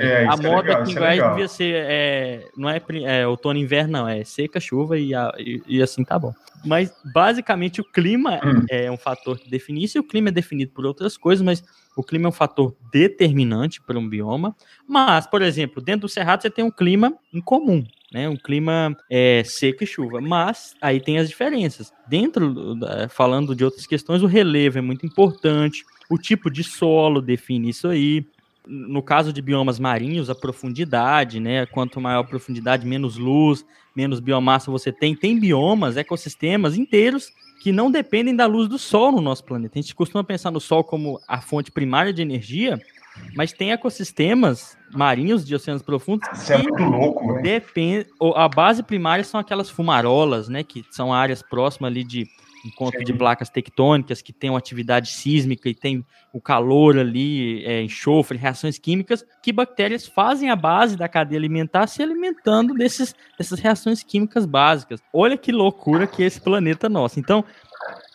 É, a é moda é aqui em Goiás devia ser. É, não é, é outono e inverno, não. É seca, chuva e, a, e, e, assim tá bom. Mas basicamente o clima hum. é um fator que define isso, e o clima é definido por outras coisas, mas o clima é um fator determinante para um bioma. Mas, por exemplo, dentro do Cerrado você tem um clima em comum. Né, um clima é, seco e chuva, mas aí tem as diferenças. Dentro, falando de outras questões, o relevo é muito importante, o tipo de solo define isso aí, no caso de biomas marinhos, a profundidade, né? Quanto maior a profundidade, menos luz, menos biomassa você tem. Tem biomas, ecossistemas inteiros que não dependem da luz do Sol no nosso planeta. A gente costuma pensar no Sol como a fonte primária de energia, mas tem ecossistemas marinhos de oceanos profundos Isso é que é muito louco, né? depende, a base primária são aquelas fumarolas, né, que são áreas próximas ali de encontro Sim. de placas tectônicas que tem uma atividade sísmica e tem o calor ali, é, enxofre, reações químicas, que bactérias fazem a base da cadeia alimentar se alimentando desses, dessas reações químicas básicas. Olha que loucura que é esse planeta nosso. Então,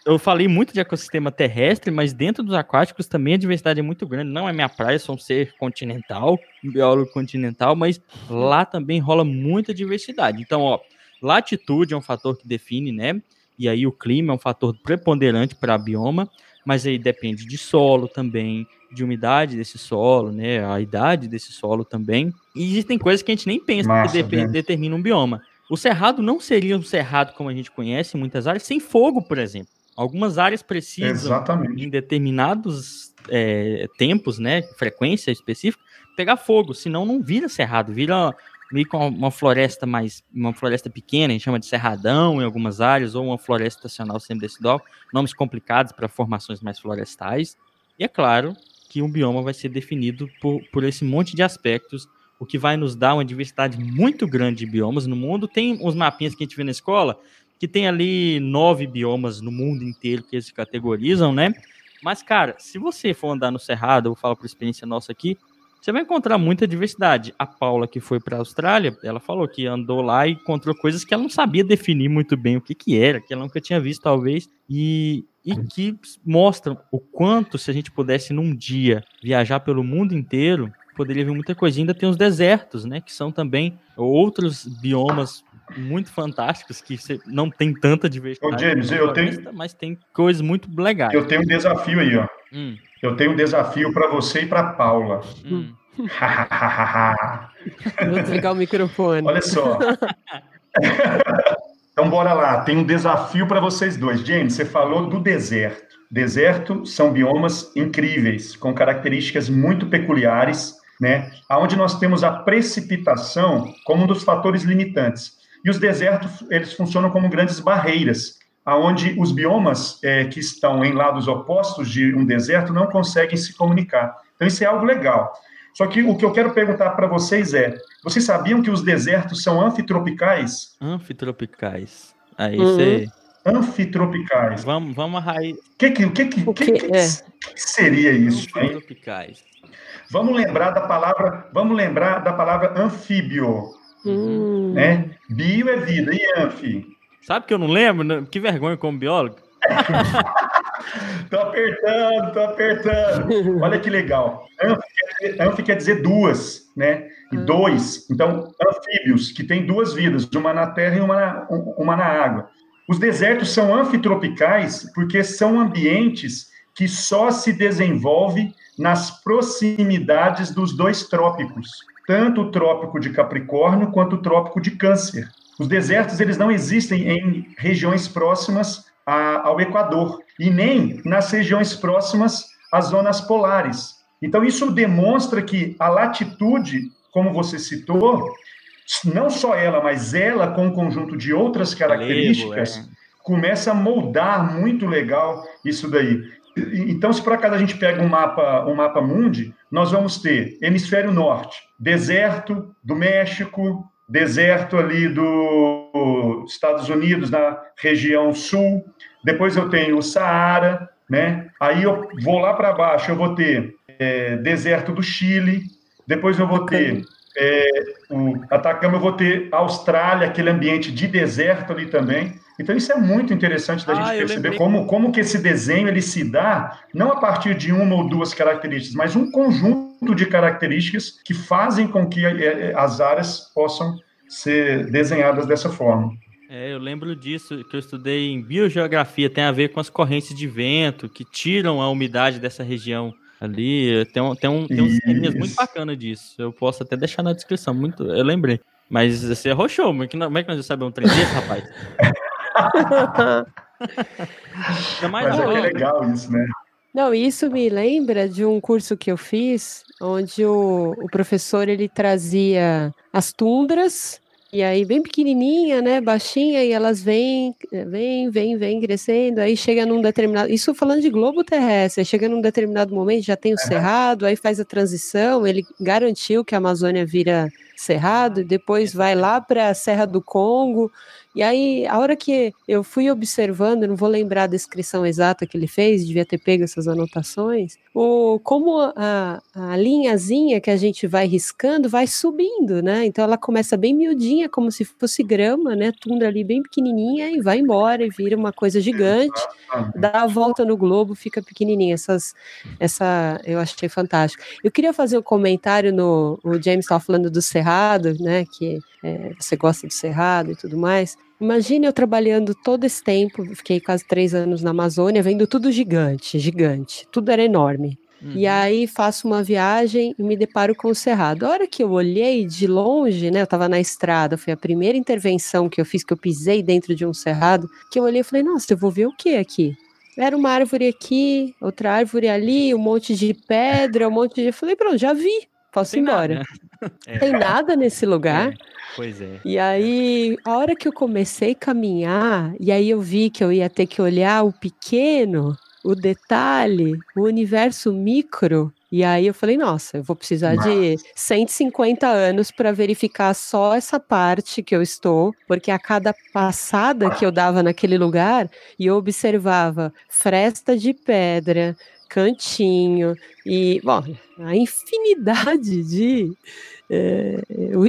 eu falei muito de ecossistema terrestre, mas dentro dos aquáticos também a diversidade é muito grande. Não é minha praia, sou um ser continental, um biólogo continental, mas lá também rola muita diversidade. Então, ó, latitude é um fator que define, né? E aí o clima é um fator preponderante para bioma, mas aí depende de solo também, de umidade desse solo, né, a idade desse solo também. E existem coisas que a gente nem pensa Massa, que de determinam um bioma. O cerrado não seria um cerrado como a gente conhece em muitas áreas, sem fogo, por exemplo. Algumas áreas precisam, Exatamente. em determinados é, tempos, né, frequência específica, pegar fogo, senão não vira cerrado, vira meio com uma floresta mais, uma floresta pequena, a gente chama de cerradão em algumas áreas, ou uma floresta estacional semidecidal, nomes complicados para formações mais florestais. E é claro que um bioma vai ser definido por, por esse monte de aspectos, o que vai nos dar uma diversidade muito grande de biomas no mundo. Tem uns mapinhas que a gente vê na escola, que tem ali nove biomas no mundo inteiro que eles categorizam, né? Mas, cara, se você for andar no Cerrado, eu vou falar por experiência nossa aqui, você vai encontrar muita diversidade. A Paula, que foi para a Austrália, ela falou que andou lá e encontrou coisas que ela não sabia definir muito bem o que, que era, que ela nunca tinha visto, talvez, e, e que mostram o quanto, se a gente pudesse num dia viajar pelo mundo inteiro, poderia ver muita coisa. E ainda tem os desertos, né, que são também outros biomas muito fantásticos que você não tem tanta diversidade. Ô, James, eu tenho... Mas tem coisas muito legais. Eu tenho um desafio aí, ó. Hum. Eu tenho um desafio para você e para Paula. Hum. Vou desligar o microfone. Olha só. então, bora lá. Tem um desafio para vocês dois. James, você falou do deserto. Deserto são biomas incríveis, com características muito peculiares, né? Onde nós temos a precipitação como um dos fatores limitantes. E os desertos, eles funcionam como grandes barreiras aonde os biomas é, que estão em lados opostos de um deserto não conseguem se comunicar. Então, isso é algo legal. Só que o que eu quero perguntar para vocês é: vocês sabiam que os desertos são anfitropicais? Anfitropicais. Aí uhum. você. Anfitropicais. Vamos, vamos a raiz. O que, que, que, que, que, que, é. seria isso? Anfitropicais. Hein? Vamos lembrar da palavra, vamos lembrar da palavra anfíbio. Hum. Né? Bio é vida e anfi. Sabe que eu não lembro? Que vergonha como biólogo. tô apertando, tô apertando. Olha que legal. Anf quer dizer duas, né? E hum. dois. Então, anfíbios, que tem duas vidas, uma na terra e uma na, uma na água. Os desertos são anfitropicais porque são ambientes que só se desenvolvem nas proximidades dos dois trópicos, tanto o trópico de Capricórnio quanto o trópico de Câncer. Os desertos eles não existem em regiões próximas a, ao Equador e nem nas regiões próximas às zonas polares. Então isso demonstra que a latitude, como você citou, não só ela, mas ela com um conjunto de outras características, é. começa a moldar muito legal isso daí. então, se por acaso a gente pega um mapa, um mapa mundi, nós vamos ter hemisfério norte, deserto do México, deserto ali dos Estados Unidos, na região sul. Depois eu tenho o Saara, né? Aí eu vou lá para baixo, eu vou ter é, deserto do Chile. Depois eu vou ter é, o Atacama, eu vou ter Austrália, aquele ambiente de deserto ali também. Então isso é muito interessante da ah, gente perceber como, como que esse desenho ele se dá não a partir de uma ou duas características, mas um conjunto de características que fazem com que é, é, as áreas possam ser desenhadas dessa forma. É, eu lembro disso, que eu estudei em biogeografia, tem a ver com as correntes de vento que tiram a umidade dessa região ali. Tem, um, tem, um, tem uns esqueminhas muito bacana disso. Eu posso até deixar na descrição, muito, eu lembrei. Mas você errou show, como é que nós já sabemos um trem desse, rapaz? é mais Mas é legal isso, né? Não, isso me lembra de um curso que eu fiz, onde o, o professor ele trazia as tundras e aí, bem pequenininha, né, baixinha, e elas vêm, vêm, vêm, vêm crescendo, aí chega num determinado, isso falando de globo terrestre, chega num determinado momento, já tem o cerrado, aí faz a transição, ele garantiu que a Amazônia vira cerrado, e depois vai lá para a Serra do Congo, e aí, a hora que eu fui observando, não vou lembrar a descrição exata que ele fez, devia ter pego essas anotações, o, como a, a linhazinha que a gente vai riscando vai subindo, né? Então ela começa bem miudinha, como se fosse grama, né? Tunda ali bem pequenininha e vai embora e vira uma coisa gigante, dá a volta no globo, fica pequenininha. Essas, essa eu achei fantástico. Eu queria fazer um comentário no. O James estava falando do Cerrado, né? Que é, você gosta do Cerrado e tudo mais. Imagine eu trabalhando todo esse tempo, fiquei quase três anos na Amazônia, vendo tudo gigante, gigante, tudo era enorme. Uhum. E aí faço uma viagem e me deparo com o Cerrado. A hora que eu olhei de longe, né, eu estava na estrada, foi a primeira intervenção que eu fiz, que eu pisei dentro de um cerrado, que eu olhei e falei, nossa, eu vou ver o que aqui? Era uma árvore aqui, outra árvore ali, um monte de pedra, um monte de... Eu falei, pronto, já vi, posso ir embora. Nada. É. Tem nada nesse lugar. É. Pois é. E aí, a hora que eu comecei a caminhar, e aí eu vi que eu ia ter que olhar o pequeno, o detalhe, o universo micro. E aí eu falei, nossa, eu vou precisar de 150 anos para verificar só essa parte que eu estou, porque a cada passada que eu dava naquele lugar, e eu observava fresta de pedra, cantinho e, bom, a infinidade de é,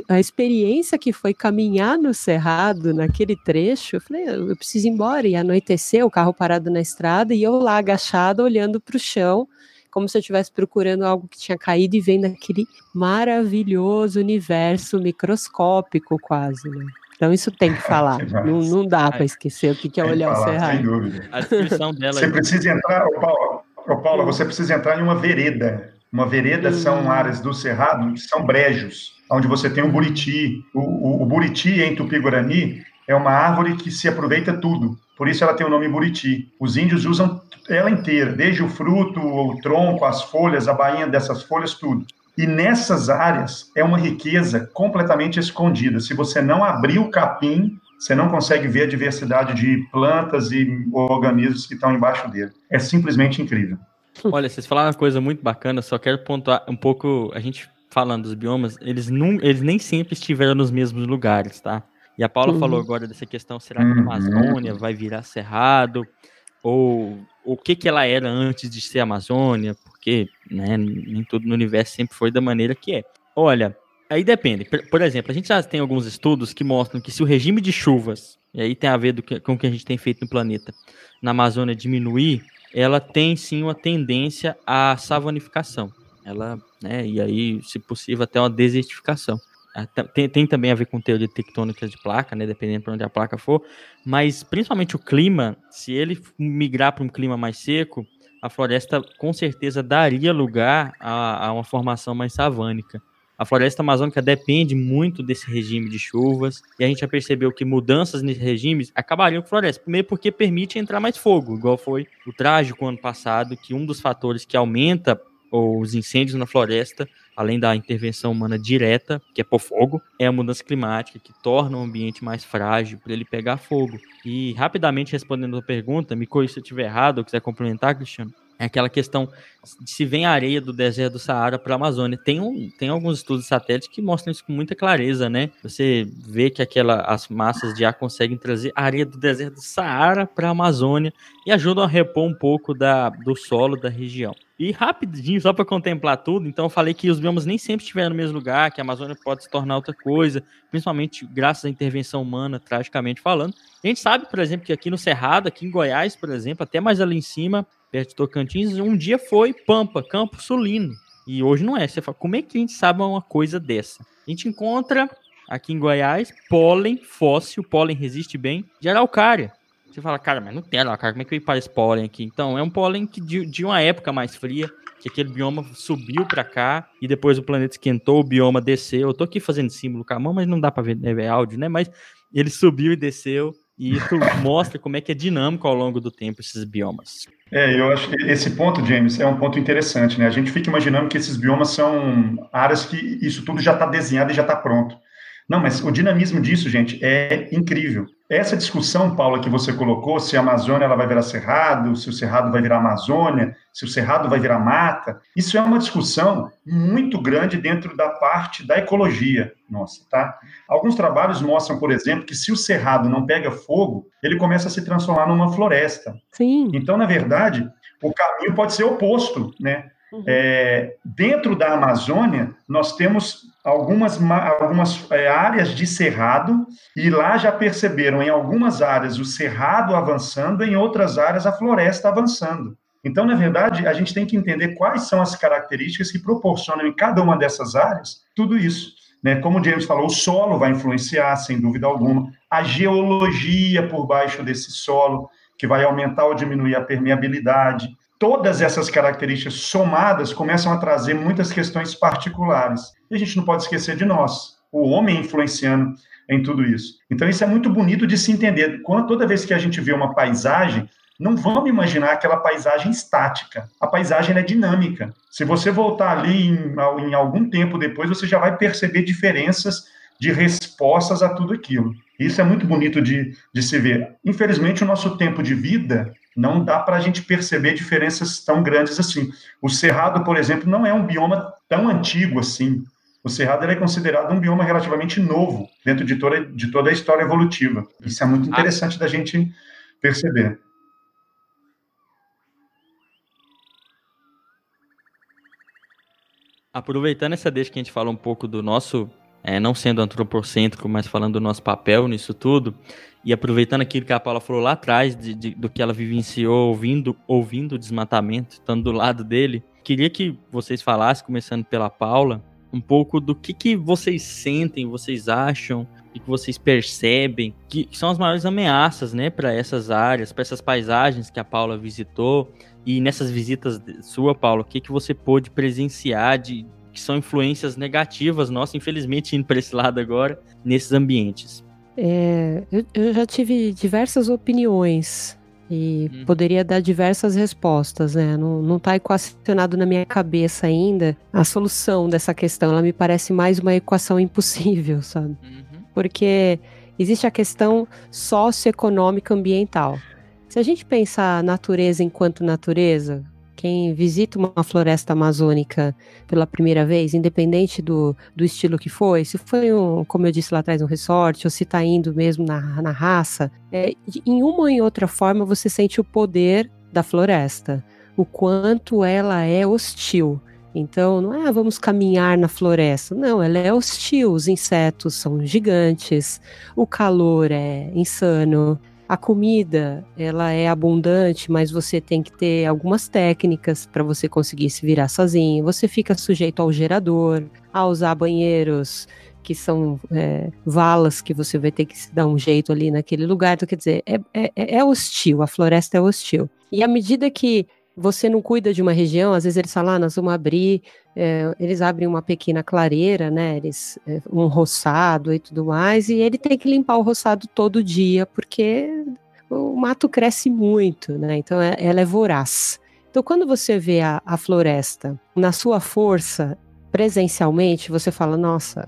a experiência que foi caminhar no Cerrado, naquele trecho, eu falei, eu preciso ir embora. E anoiteceu, o carro parado na estrada, e eu lá agachada, olhando para o chão, como se eu estivesse procurando algo que tinha caído e vendo aquele maravilhoso universo microscópico, quase, né? Então isso tem que falar. não, não dá para esquecer o que, que é olhar falar, o Cerrado. Sem dúvida. A descrição dela. Você é precisa entrar, ô Paula, ô Paula, você precisa entrar em uma vereda uma vereda uhum. são áreas do Cerrado que são brejos, onde você tem o buriti. O, o, o buriti, em Tupi-Guarani, é uma árvore que se aproveita tudo. Por isso ela tem o nome buriti. Os índios usam ela inteira, desde o fruto, o tronco, as folhas, a bainha dessas folhas, tudo. E nessas áreas é uma riqueza completamente escondida. Se você não abrir o capim, você não consegue ver a diversidade de plantas e organismos que estão embaixo dele. É simplesmente incrível. Olha, vocês falaram uma coisa muito bacana, só quero pontuar um pouco, a gente falando dos biomas, eles, não, eles nem sempre estiveram nos mesmos lugares, tá? E a Paula uhum. falou agora dessa questão, será que a uhum. Amazônia vai virar cerrado? Ou o que, que ela era antes de ser Amazônia? Porque né, nem tudo no universo sempre foi da maneira que é. Olha, aí depende. Por exemplo, a gente já tem alguns estudos que mostram que se o regime de chuvas, e aí tem a ver que, com o que a gente tem feito no planeta, na Amazônia diminuir, ela tem sim uma tendência à savanificação. Ela, né, e aí, se possível, até uma desertificação. Ah, tem, tem, também a ver com teoria tectônica de placa, né, dependendo para onde a placa for, mas principalmente o clima, se ele migrar para um clima mais seco, a floresta com certeza daria lugar a, a uma formação mais savânica. A floresta amazônica depende muito desse regime de chuvas, e a gente já percebeu que mudanças nesse regime acabariam com a floresta. Primeiro porque permite entrar mais fogo, igual foi o trágico ano passado, que um dos fatores que aumenta os incêndios na floresta, além da intervenção humana direta, que é por fogo, é a mudança climática, que torna o ambiente mais frágil para ele pegar fogo. E rapidamente respondendo a pergunta, me corrija se eu estiver errado ou quiser complementar, Cristiano, aquela questão de se vem areia do deserto do Saara para a Amazônia. Tem, um, tem alguns estudos de satélite que mostram isso com muita clareza, né? Você vê que aquela, as massas de ar conseguem trazer areia do deserto do Saara para a Amazônia e ajudam a repor um pouco da, do solo da região. E rapidinho, só para contemplar tudo, então eu falei que os biomas nem sempre estiveram no mesmo lugar, que a Amazônia pode se tornar outra coisa, principalmente graças à intervenção humana, tragicamente falando. A gente sabe, por exemplo, que aqui no Cerrado, aqui em Goiás, por exemplo, até mais ali em cima, perto de Tocantins, um dia foi Pampa, Campo Sulino. E hoje não é. Você fala, como é que a gente sabe uma coisa dessa? A gente encontra aqui em Goiás pólen fóssil, pólen resiste bem, de araucária. Você fala, cara, mas não tem araucária, como é que eu para esse pólen aqui? Então, é um pólen que de, de uma época mais fria, que aquele bioma subiu para cá e depois o planeta esquentou, o bioma desceu. Eu tô aqui fazendo símbolo com a mão, mas não dá para ver é áudio, né? Mas ele subiu e desceu e isso mostra como é que é dinâmico ao longo do tempo esses biomas. É, eu acho que esse ponto, James, é um ponto interessante, né? A gente fica imaginando que esses biomas são áreas que isso tudo já está desenhado e já está pronto. Não, mas o dinamismo disso, gente, é incrível. Essa discussão, Paula, que você colocou, se a Amazônia ela vai virar Cerrado, se o Cerrado vai virar Amazônia, se o Cerrado vai virar mata, isso é uma discussão muito grande dentro da parte da ecologia nossa, tá? Alguns trabalhos mostram, por exemplo, que se o Cerrado não pega fogo, ele começa a se transformar numa floresta. Sim. Então, na verdade, o caminho pode ser oposto, né? Uhum. É, dentro da Amazônia, nós temos algumas, algumas é, áreas de cerrado, e lá já perceberam em algumas áreas o cerrado avançando, em outras áreas a floresta avançando. Então, na verdade, a gente tem que entender quais são as características que proporcionam em cada uma dessas áreas tudo isso. Né? Como o James falou, o solo vai influenciar, sem dúvida alguma, a geologia por baixo desse solo, que vai aumentar ou diminuir a permeabilidade, todas essas características somadas começam a trazer muitas questões particulares. E a gente não pode esquecer de nós, o homem influenciando em tudo isso. Então, isso é muito bonito de se entender. Quando, toda vez que a gente vê uma paisagem, não vamos imaginar aquela paisagem estática. A paisagem é dinâmica. Se você voltar ali em, em algum tempo depois, você já vai perceber diferenças de respostas a tudo aquilo. Isso é muito bonito de, de se ver. Infelizmente, o nosso tempo de vida não dá para a gente perceber diferenças tão grandes assim. O Cerrado, por exemplo, não é um bioma tão antigo assim. O Cerrado é considerado um bioma relativamente novo dentro de toda, de toda a história evolutiva. Isso é muito interessante ah. da gente perceber. Aproveitando essa deixa que a gente fala um pouco do nosso é, não sendo antropocêntrico, mas falando do nosso papel nisso tudo, e aproveitando aquilo que a Paula falou lá atrás, de, de, do que ela vivenciou ouvindo, ouvindo o desmatamento, estando do lado dele, queria que vocês falassem, começando pela Paula, um pouco do que, que vocês sentem, vocês acham, e que vocês percebem que, que são as maiores ameaças, né, para essas áreas, para essas paisagens que a Paula visitou. E nessas visitas sua, Paula, o que, que você pôde presenciar de, que são influências negativas, nossa, infelizmente, indo para esse lado agora, nesses ambientes. É, eu, eu, já tive diversas opiniões e hum. poderia dar diversas respostas, né? Não, não tá equacionado na minha cabeça ainda a solução dessa questão. Ela me parece mais uma equação impossível, sabe? Uhum. Porque existe a questão socioeconômica ambiental. Se a gente pensar a natureza enquanto natureza, quem visita uma floresta amazônica pela primeira vez, independente do, do estilo que foi, se foi, um, como eu disse lá atrás, um resort, ou se está indo mesmo na, na raça, é, em uma ou em outra forma você sente o poder da floresta, o quanto ela é hostil. Então, não é ah, vamos caminhar na floresta. Não, ela é hostil. Os insetos são gigantes, o calor é insano. A comida, ela é abundante, mas você tem que ter algumas técnicas para você conseguir se virar sozinho. Você fica sujeito ao gerador, a usar banheiros que são é, valas que você vai ter que se dar um jeito ali naquele lugar. Então, quer dizer, é, é, é hostil, a floresta é hostil. E à medida que você não cuida de uma região, às vezes eles falam, ah, nós vamos abrir, é, eles abrem uma pequena clareira, né, eles, é, um roçado e tudo mais, e ele tem que limpar o roçado todo dia, porque o mato cresce muito, né, então é, ela é voraz. Então, quando você vê a, a floresta na sua força, presencialmente, você fala, nossa,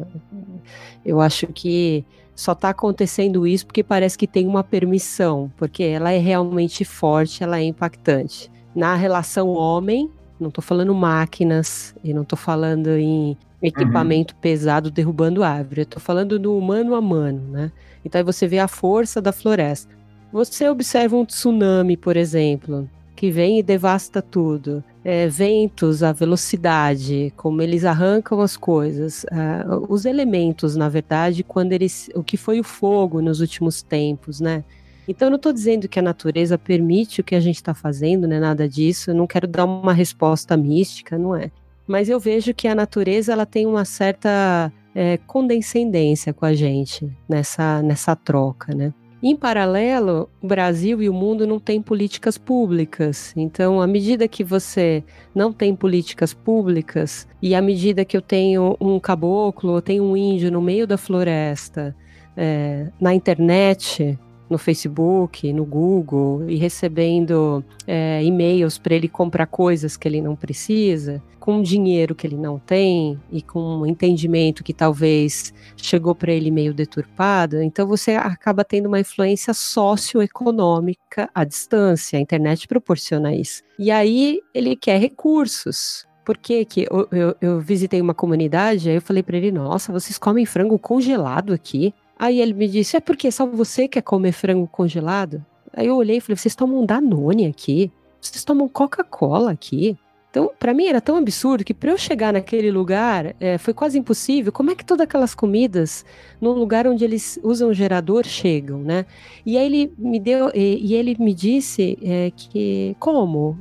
eu acho que só está acontecendo isso porque parece que tem uma permissão, porque ela é realmente forte, ela é impactante. na relação homem, não estou falando máquinas e não estou falando em equipamento uhum. pesado derrubando árvore, estou falando do humano a mano, né? Então aí você vê a força da floresta. Você observa um tsunami, por exemplo, que vem e devasta tudo. É, ventos, a velocidade, como eles arrancam as coisas, uh, os elementos, na verdade, quando eles, o que foi o fogo nos últimos tempos, né? Então, eu não estou dizendo que a natureza permite o que a gente está fazendo, né? Nada disso. Eu não quero dar uma resposta mística, não é? Mas eu vejo que a natureza ela tem uma certa é, condescendência com a gente nessa, nessa troca, né? Em paralelo, o Brasil e o mundo não têm políticas públicas. Então, à medida que você não tem políticas públicas, e à medida que eu tenho um caboclo, eu tenho um índio no meio da floresta, é, na internet, no Facebook, no Google, e recebendo é, e-mails para ele comprar coisas que ele não precisa, com dinheiro que ele não tem e com um entendimento que talvez chegou para ele meio deturpado, então você acaba tendo uma influência socioeconômica à distância. A internet proporciona isso. E aí ele quer recursos. Por que, que eu, eu, eu visitei uma comunidade, aí eu falei para ele: Nossa, vocês comem frango congelado aqui? Aí ele me disse: É porque só você quer comer frango congelado? Aí eu olhei e falei: Vocês tomam Danone aqui? Vocês tomam Coca-Cola aqui? Então, para mim era tão absurdo que para eu chegar naquele lugar é, foi quase impossível. Como é que todas aquelas comidas, num lugar onde eles usam gerador, chegam, né? E aí ele me deu, e, e ele me disse é, que como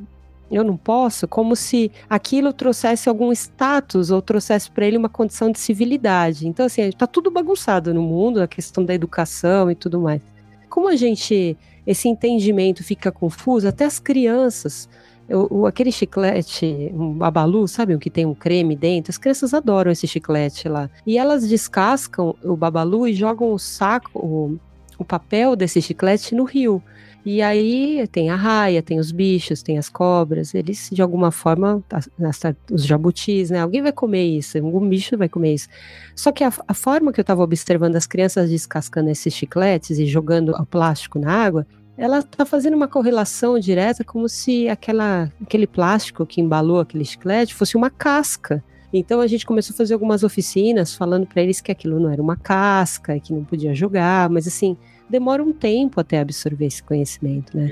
eu não posso, como se aquilo trouxesse algum status ou trouxesse para ele uma condição de civilidade. Então, assim, está tudo bagunçado no mundo, a questão da educação e tudo mais. Como a gente, esse entendimento fica confuso, até as crianças o, aquele chiclete, um babalu, sabe o que tem um creme dentro? As crianças adoram esse chiclete lá. E elas descascam o babalu e jogam o saco, o, o papel desse chiclete no rio. E aí tem a raia, tem os bichos, tem as cobras, eles de alguma forma, os jabutis, né? Alguém vai comer isso, algum bicho vai comer isso. Só que a, a forma que eu estava observando as crianças descascando esses chicletes e jogando o plástico na água, ela está fazendo uma correlação direta como se aquela, aquele plástico que embalou aquele chiclete fosse uma casca. Então a gente começou a fazer algumas oficinas falando para eles que aquilo não era uma casca, que não podia jogar, mas assim, demora um tempo até absorver esse conhecimento, né?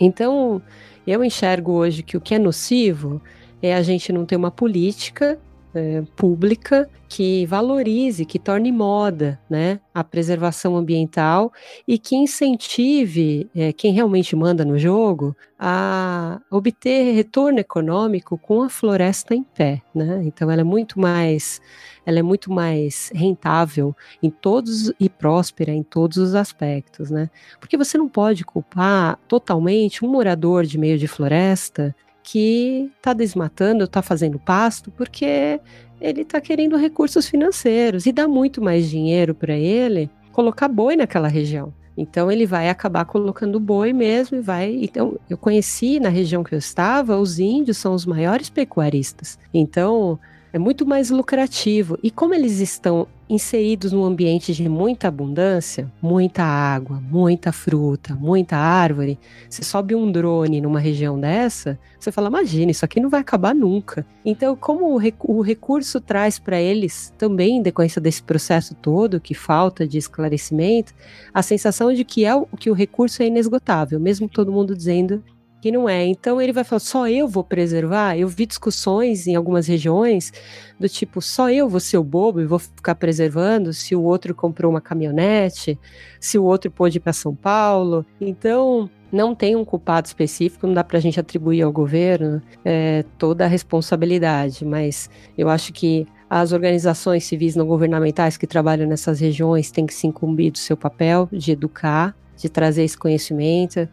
Então, eu enxergo hoje que o que é nocivo é a gente não ter uma política é, pública que valorize, que torne moda né, a preservação ambiental e que incentive é, quem realmente manda no jogo a obter retorno econômico com a floresta em pé. Né? Então ela é muito mais ela é muito mais rentável em todos e próspera em todos os aspectos, né? Porque você não pode culpar totalmente um morador de meio de floresta que está desmatando, está fazendo pasto, porque ele está querendo recursos financeiros e dá muito mais dinheiro para ele colocar boi naquela região. Então ele vai acabar colocando boi mesmo e vai. Então eu conheci na região que eu estava, os índios são os maiores pecuaristas. Então é muito mais lucrativo. E como eles estão inseridos num ambiente de muita abundância, muita água, muita fruta, muita árvore, você sobe um drone numa região dessa, você fala, imagina, isso aqui não vai acabar nunca. Então, como o, rec o recurso traz para eles, também em decorrência desse processo todo, que falta de esclarecimento, a sensação de que, é o, que o recurso é inesgotável, mesmo todo mundo dizendo que não é. Então ele vai falar, só eu vou preservar? Eu vi discussões em algumas regiões do tipo, só eu vou ser o bobo e vou ficar preservando se o outro comprou uma caminhonete, se o outro pôde ir para São Paulo. Então, não tem um culpado específico, não dá para a gente atribuir ao governo é, toda a responsabilidade, mas eu acho que as organizações civis não governamentais que trabalham nessas regiões têm que se incumbir do seu papel de educar, de trazer esse conhecimento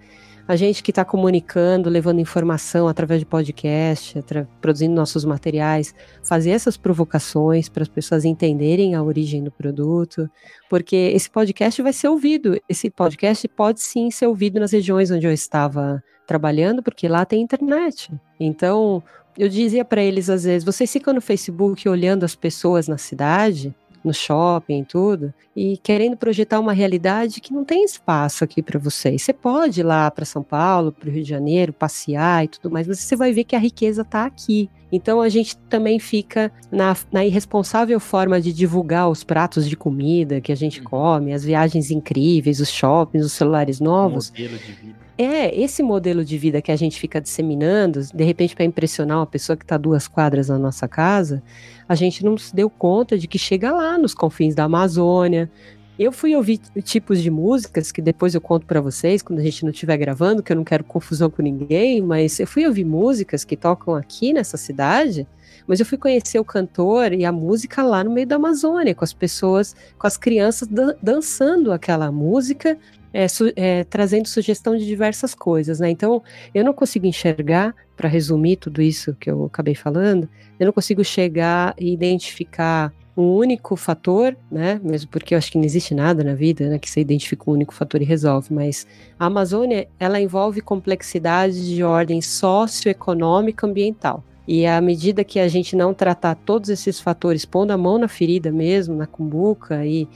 a gente que está comunicando, levando informação através de podcast, produzindo nossos materiais, fazer essas provocações para as pessoas entenderem a origem do produto, porque esse podcast vai ser ouvido. Esse podcast pode sim ser ouvido nas regiões onde eu estava trabalhando, porque lá tem internet. Então, eu dizia para eles às vezes: vocês ficam no Facebook olhando as pessoas na cidade, no shopping, tudo, e querendo projetar uma realidade que não tem espaço aqui para vocês. Você pode ir lá para São Paulo, para o Rio de Janeiro, passear e tudo mais, mas você vai ver que a riqueza está aqui. Então a gente também fica na, na, irresponsável forma de divulgar os pratos de comida que a gente uhum. come, as viagens incríveis, os shoppings, os celulares novos. Modelo de vida. É, esse modelo de vida que a gente fica disseminando, de repente para impressionar uma pessoa que está duas quadras na nossa casa, a gente não se deu conta de que chega lá nos confins da Amazônia. Eu fui ouvir tipos de músicas que depois eu conto para vocês quando a gente não estiver gravando, que eu não quero confusão com ninguém, mas eu fui ouvir músicas que tocam aqui nessa cidade, mas eu fui conhecer o cantor e a música lá no meio da Amazônia, com as pessoas, com as crianças dan dançando aquela música é, su é, trazendo sugestão de diversas coisas, né? Então, eu não consigo enxergar, para resumir tudo isso que eu acabei falando, eu não consigo chegar e identificar um único fator, né? Mesmo porque eu acho que não existe nada na vida, né? Que você identifica um único fator e resolve. Mas a Amazônia, ela envolve complexidade de ordem socioeconômica ambiental. E à medida que a gente não tratar todos esses fatores, pondo a mão na ferida mesmo, na cumbuca, e,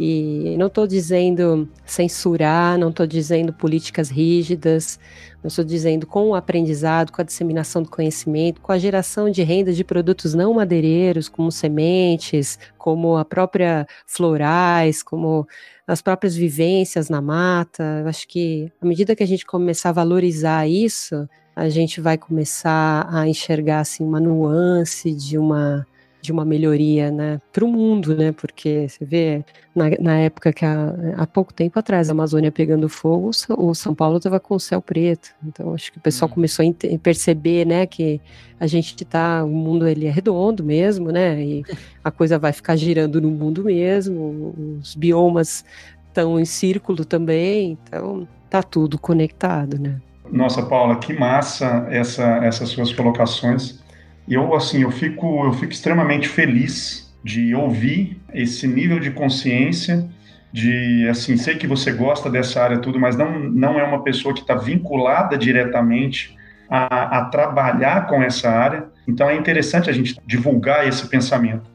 e não estou dizendo censurar, não estou dizendo políticas rígidas, não estou dizendo com o aprendizado, com a disseminação do conhecimento, com a geração de renda de produtos não madeireiros, como sementes, como a própria florais, como as próprias vivências na mata. Eu acho que à medida que a gente começar a valorizar isso, a gente vai começar a enxergar assim uma nuance de uma de uma melhoria, né, para o mundo, né, porque você vê na, na época que há, há pouco tempo atrás a Amazônia pegando fogo, o São Paulo estava com o céu preto, então acho que o pessoal uhum. começou a perceber, né, que a gente está, o mundo ele é redondo mesmo, né, e a coisa vai ficar girando no mundo mesmo, os biomas estão em círculo também, então tá tudo conectado, né. Nossa, Paula, que massa essa, essas suas colocações. Eu, assim, eu fico, eu fico extremamente feliz de ouvir esse nível de consciência de, assim, sei que você gosta dessa área tudo, mas não, não é uma pessoa que está vinculada diretamente a, a trabalhar com essa área. Então, é interessante a gente divulgar esse pensamento.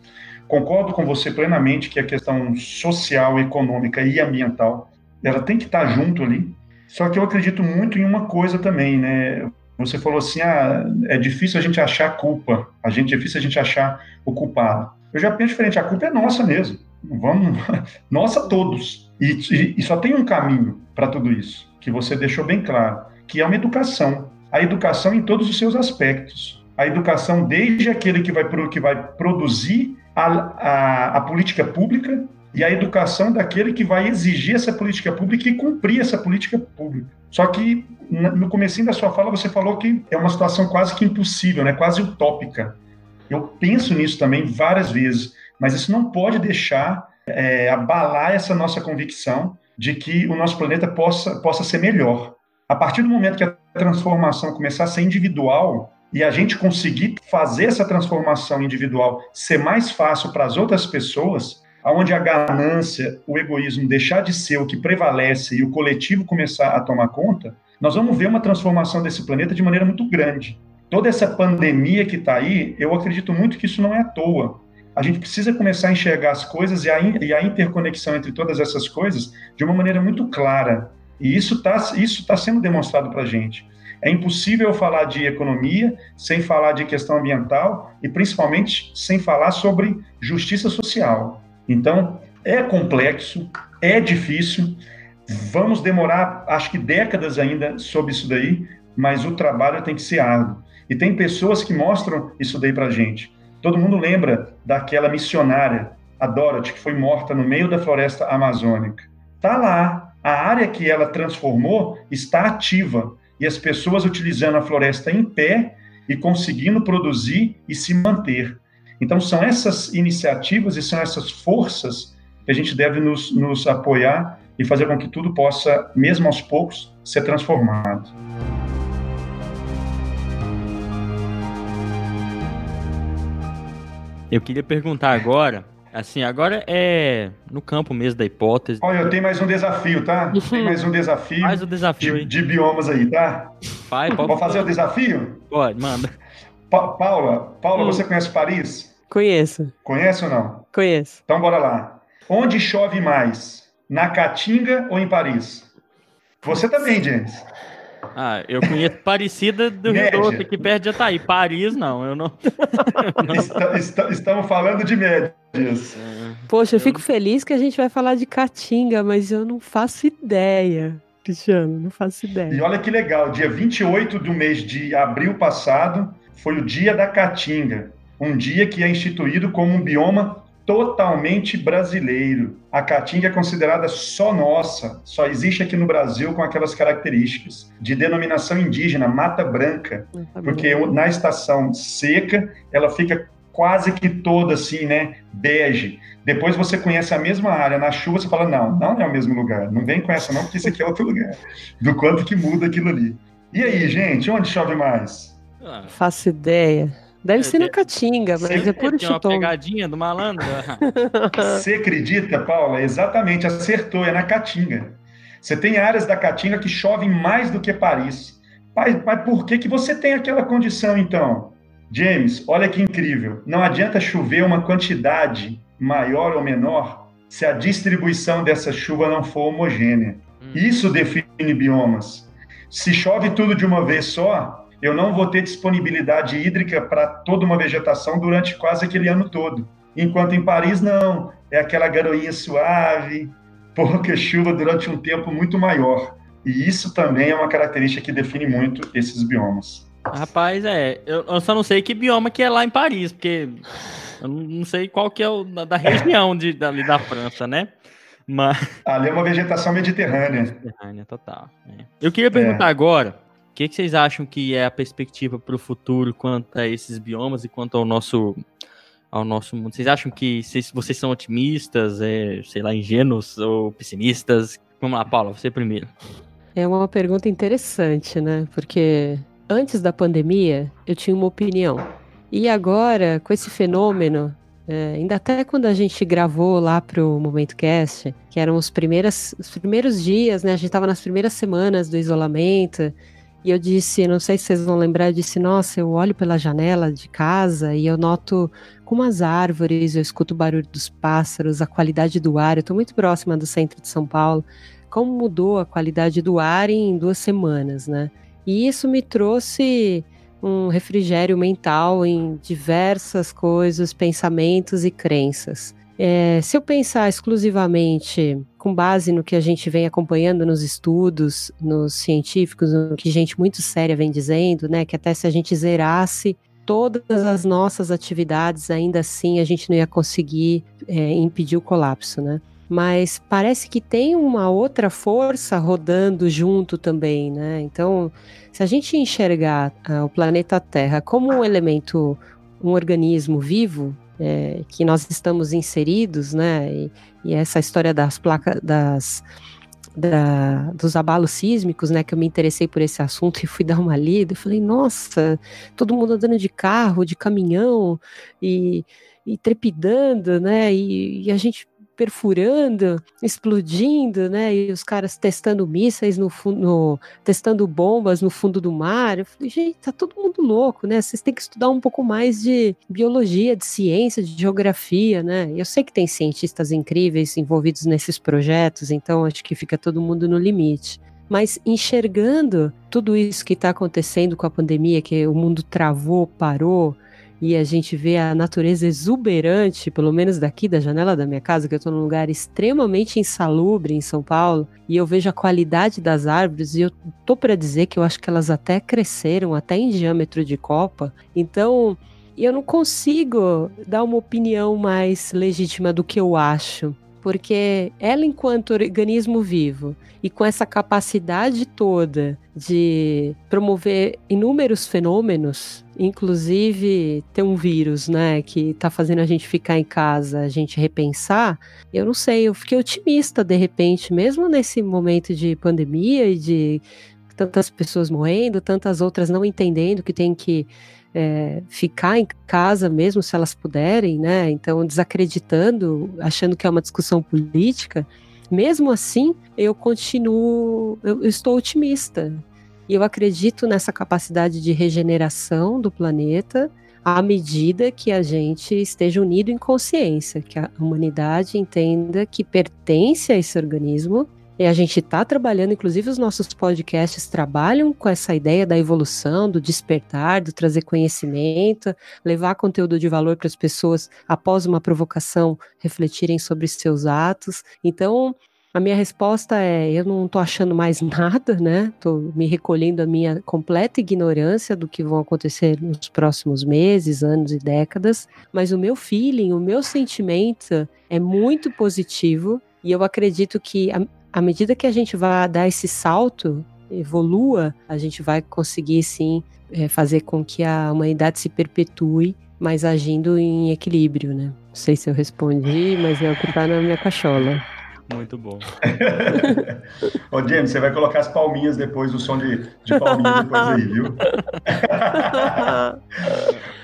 Concordo com você plenamente que a questão social, econômica e ambiental, ela tem que estar tá junto ali. Só que eu acredito muito em uma coisa também, né? Você falou assim, ah, é difícil a gente achar culpa, a gente é difícil a gente achar o culpado. Eu já penso diferente, a culpa é nossa mesmo. Vamos, nossa todos. E, e, e só tem um caminho para tudo isso, que você deixou bem claro, que é uma educação. A educação em todos os seus aspectos. A educação desde aquele que vai, que vai produzir a, a, a política pública e a educação daquele que vai exigir essa política pública e cumprir essa política pública. Só que no comecinho da sua fala você falou que é uma situação quase que impossível, né? quase utópica. Eu penso nisso também várias vezes, mas isso não pode deixar é, abalar essa nossa convicção de que o nosso planeta possa, possa ser melhor. A partir do momento que a transformação começar a ser individual e a gente conseguir fazer essa transformação individual ser mais fácil para as outras pessoas, onde a ganância, o egoísmo deixar de ser o que prevalece e o coletivo começar a tomar conta, nós vamos ver uma transformação desse planeta de maneira muito grande. Toda essa pandemia que está aí, eu acredito muito que isso não é à toa. A gente precisa começar a enxergar as coisas e a, e a interconexão entre todas essas coisas de uma maneira muito clara. E isso está isso tá sendo demonstrado para a gente. É impossível falar de economia sem falar de questão ambiental e principalmente sem falar sobre justiça social. Então, é complexo, é difícil, vamos demorar, acho que décadas ainda sobre isso daí, mas o trabalho tem que ser árduo. E tem pessoas que mostram isso daí para gente. Todo mundo lembra daquela missionária, a Dorothy, que foi morta no meio da floresta amazônica. Tá lá, a área que ela transformou está ativa e as pessoas utilizando a floresta em pé e conseguindo produzir e se manter. Então, são essas iniciativas e são essas forças que a gente deve nos, nos apoiar e fazer com que tudo possa, mesmo aos poucos, ser transformado. Eu queria perguntar agora, assim, agora é no campo mesmo da hipótese. Olha, eu tenho mais um desafio, tá? Tem mais um desafio. Faz o desafio de, de biomas aí, tá? Vai, pode. Vamos fazer o desafio? Pode, manda. Pa Paula, Paula, hum. você conhece Paris? Conheço. Conhece ou não? Conheço. Então bora lá. Onde chove mais? Na Caatinga ou em Paris? Você também, James. Ah, eu conheço Parecida do Rio Média. Doce, aqui perto de Ataí. Paris, não, eu não. Está- está- estamos falando de médias. Poxa, eu fico feliz que a gente vai falar de Caatinga, mas eu não faço ideia, Cristiano, não faço E ideia. olha que legal, dia 28 do mês de abril passado foi o dia da Caatinga, um dia que é instituído como um bioma totalmente brasileiro. A Caatinga é considerada só nossa, só existe aqui no Brasil com aquelas características de denominação indígena, Mata Branca, Tá bom. porque na estação seca ela fica quase que toda assim, né, bege. Depois você conhece a mesma área, na chuva você fala, não, não é o mesmo lugar, não vem com essa não, porque isso aqui é outro lugar. Do quanto que muda aquilo ali. E aí, gente, onde chove mais? Ah, Faço ideia. Deve É, ser na de- Caatinga, mas é puro Tem uma chutão. pegadinha do malandro. Você acredita, Paula? Exatamente, acertou, é na Caatinga. Você tem áreas da Caatinga que chovem mais do que Paris. Mas, mas por que, que você tem aquela condição, então? James, olha que incrível. Não adianta chover uma quantidade maior ou menor se a distribuição dessa chuva não for homogênea. Isso define biomas. Se chove tudo de uma vez só, eu não vou ter disponibilidade hídrica para toda uma vegetação durante quase aquele ano todo. Enquanto em Paris, não. É aquela garoinha suave, pouca chuva durante um tempo muito maior. E isso também é uma característica que define muito esses biomas. Rapaz, é. Eu, só não sei que bioma que é lá em Paris, porque eu não, sei qual que é o da, da região de, dali da França, né? Mas. Ali é uma vegetação mediterrânea. Mediterrânea, total. é. Eu queria perguntar agora, o que, que vocês acham que é a perspectiva para o futuro quanto a esses biomas e quanto ao nosso ao nosso mundo? Vocês acham que vocês, vocês são otimistas, é, sei lá, ingênuos ou pessimistas? Vamos lá, Paula, você primeiro. É uma pergunta interessante, né? Porque antes da pandemia eu tinha uma opinião. E agora, com esse fenômeno, é, ainda até quando a gente gravou lá pro Momento Cast, que eram os, primeiras, os primeiros dias, né? A gente estava nas primeiras semanas do isolamento. E eu disse, não sei se vocês vão lembrar, eu disse, nossa, eu olho pela janela de casa e eu noto como as árvores, eu escuto o barulho dos pássaros, a qualidade do ar. Eu estou muito próxima do centro de São Paulo como mudou a qualidade do ar em duas semanas, né? E isso me trouxe um refrigério mental em diversas coisas, pensamentos e crenças. É, se eu pensar exclusivamente com base no que a gente vem acompanhando nos estudos, nos científicos, no que gente muito séria vem dizendo, né, que até se a gente zerasse todas as nossas atividades, ainda assim a gente não ia conseguir é, impedir o colapso, né? mas parece que tem uma outra força rodando junto também, né? Então, se a gente enxergar ah, o planeta Terra como um elemento, um organismo vivo, é, que nós estamos inseridos, né? E, e essa história das placas, das da, dos abalos sísmicos, né, que eu me interessei por esse assunto e fui dar uma lida, eu falei, nossa, todo mundo andando de carro, de caminhão e, e trepidando, né, e, e a gente perfurando, explodindo, né? E os caras testando mísseis no fundo, testando bombas no fundo do mar. Eu falei, gente, tá todo mundo louco, né? Vocês têm que estudar um pouco mais de biologia, de ciência, de geografia, né? Eu sei que tem cientistas incríveis envolvidos nesses projetos, então acho que fica todo mundo no limite. Mas enxergando tudo isso que está acontecendo com a pandemia, que o mundo travou, parou, e a gente vê a natureza exuberante, pelo menos daqui da janela da minha casa, que eu estou num lugar extremamente insalubre em São Paulo, e eu vejo a qualidade das árvores, e eu tô para dizer que eu acho que elas até cresceram, até em diâmetro de copa. Então, eu não consigo dar uma opinião mais legítima do que eu acho. Porque ela, enquanto organismo vivo, e com essa capacidade toda de promover inúmeros fenômenos, inclusive ter um vírus, né, que tá fazendo a gente ficar em casa, a gente repensar, eu não sei, eu fiquei otimista de repente, mesmo nesse momento de pandemia e de tantas pessoas morrendo, tantas outras não entendendo que tem que é, ficar em casa mesmo se elas puderem, né? Então desacreditando, achando que é uma discussão política. Mesmo assim, eu continuo, eu, eu estou otimista. E eu acredito nessa capacidade de regeneração do planeta, à medida que a gente esteja unido em consciência, que a humanidade entenda que pertence a esse organismo. E a gente está trabalhando, inclusive os nossos podcasts trabalham com essa ideia da evolução, do despertar, do trazer conhecimento, levar conteúdo de valor para as pessoas após uma provocação refletirem sobre seus atos. Então, a minha resposta é: eu não tô achando mais nada, né? Tô me recolhendo a minha completa ignorância do que vão acontecer nos próximos meses, anos e décadas, mas o meu feeling, o meu sentimento é muito positivo e eu acredito que à medida que a gente vai dar esse salto, evolua, a gente vai conseguir sim é, fazer com que a humanidade se perpetue, mas agindo em equilíbrio, né? Não sei se eu respondi, mas é o que tá na minha cachola. Muito bom. Ô, James, você vai colocar as palminhas depois, o som de, de palminha depois aí, viu?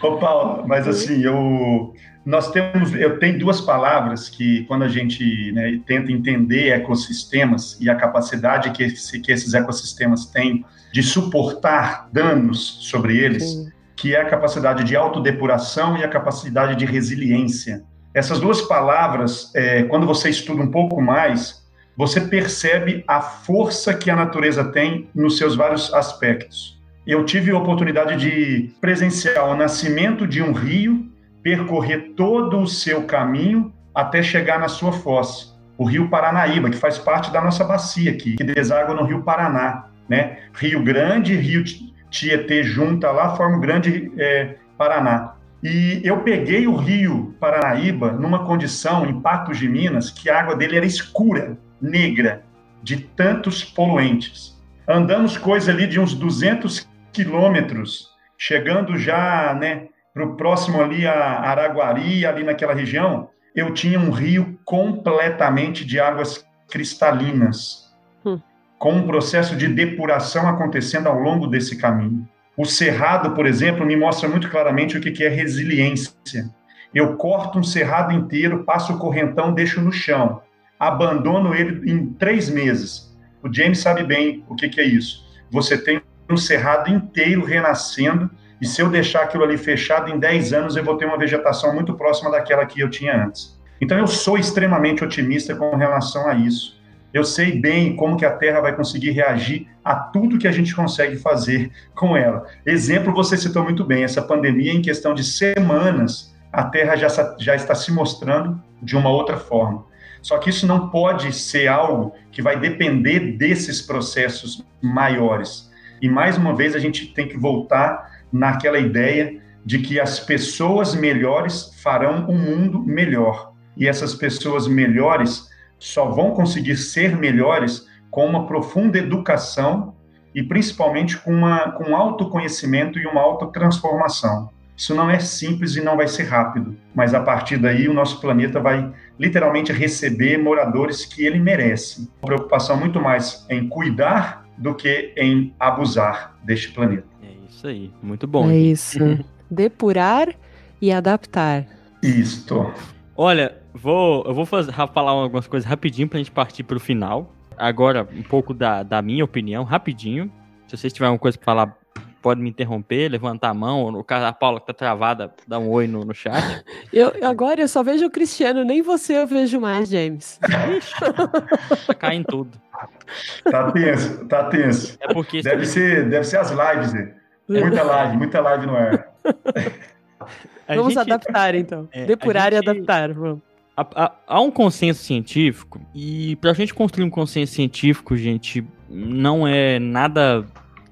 Ô, Paulo, mas assim, eu, nós temos, eu tenho duas palavras que, quando a gente né, tenta entender ecossistemas e a capacidade que, esse, que esses ecossistemas têm de suportar danos sobre eles, Sim. que é a capacidade de autodepuração e a capacidade de resiliência. Essas duas palavras, é, quando você estuda um pouco mais, você percebe a força que a natureza tem nos seus vários aspectos. Eu tive a oportunidade de presenciar o nascimento de um rio, percorrer todo o seu caminho até chegar na sua foz, o Rio Paranaíba, que faz parte da nossa bacia aqui, que deságua no Rio Paraná, né? Rio Grande, Rio Tietê junta lá, forma o Grande é, Paraná. E eu peguei o rio Paranaíba numa condição, em Patos de Minas, que a água dele era escura, negra, de tantos poluentes. Andamos coisa ali de uns 200 quilômetros, chegando já né, para o próximo ali a Araguari, ali naquela região, eu tinha um rio completamente de águas cristalinas, hum. com um processo de depuração acontecendo ao longo desse caminho. O cerrado, por exemplo, me mostra muito claramente o que é resiliência. Eu corto um cerrado inteiro, passo o correntão, deixo no chão, abandono ele em três meses. O James sabe bem o que é isso. Você tem um cerrado inteiro renascendo, e se eu deixar aquilo ali fechado, em 10 anos eu vou ter uma vegetação muito próxima daquela que eu tinha antes. Então eu sou extremamente otimista com relação a isso. Eu sei bem como que a Terra vai conseguir reagir a tudo que a gente consegue fazer com ela. Exemplo, você citou muito bem, essa pandemia, em questão de semanas, a Terra já, já está se mostrando de uma outra forma. Só que isso não pode ser algo que vai depender desses processos maiores. E mais uma vez a gente tem que voltar naquela ideia de que as pessoas melhores farão um mundo melhor. E essas pessoas melhores só vão conseguir ser melhores com uma profunda educação e principalmente com, uma, com autoconhecimento e uma autotransformação. Isso não é simples e não vai ser rápido, mas a partir daí o nosso planeta vai literalmente receber moradores que ele merece. Uma preocupação muito mais em cuidar do que em abusar deste planeta. Isso aí, muito bom. É isso. Depurar e adaptar. Isto. Olha, vou, eu vou fazer, falar algumas coisas rapidinho pra gente partir pro final. Agora, um pouco da, da minha opinião, rapidinho. Se vocês tiverem alguma coisa pra falar, pode me interromper, levantar a mão. No caso, a Paula que tá travada, dá um oi no, no chat. Eu, agora eu só vejo o Cristiano, nem você eu vejo mais, James. Ixi, tá caindo tudo. Tá tenso, tá tenso. É porque deve, ser, deve ser as lives, né? Muita live, muita live no ar. A vamos gente, adaptar, então. É, Depurar gente, e adaptar, vamos. Há, há, há, um consenso científico, e para a gente construir um consenso científico, gente, não é nada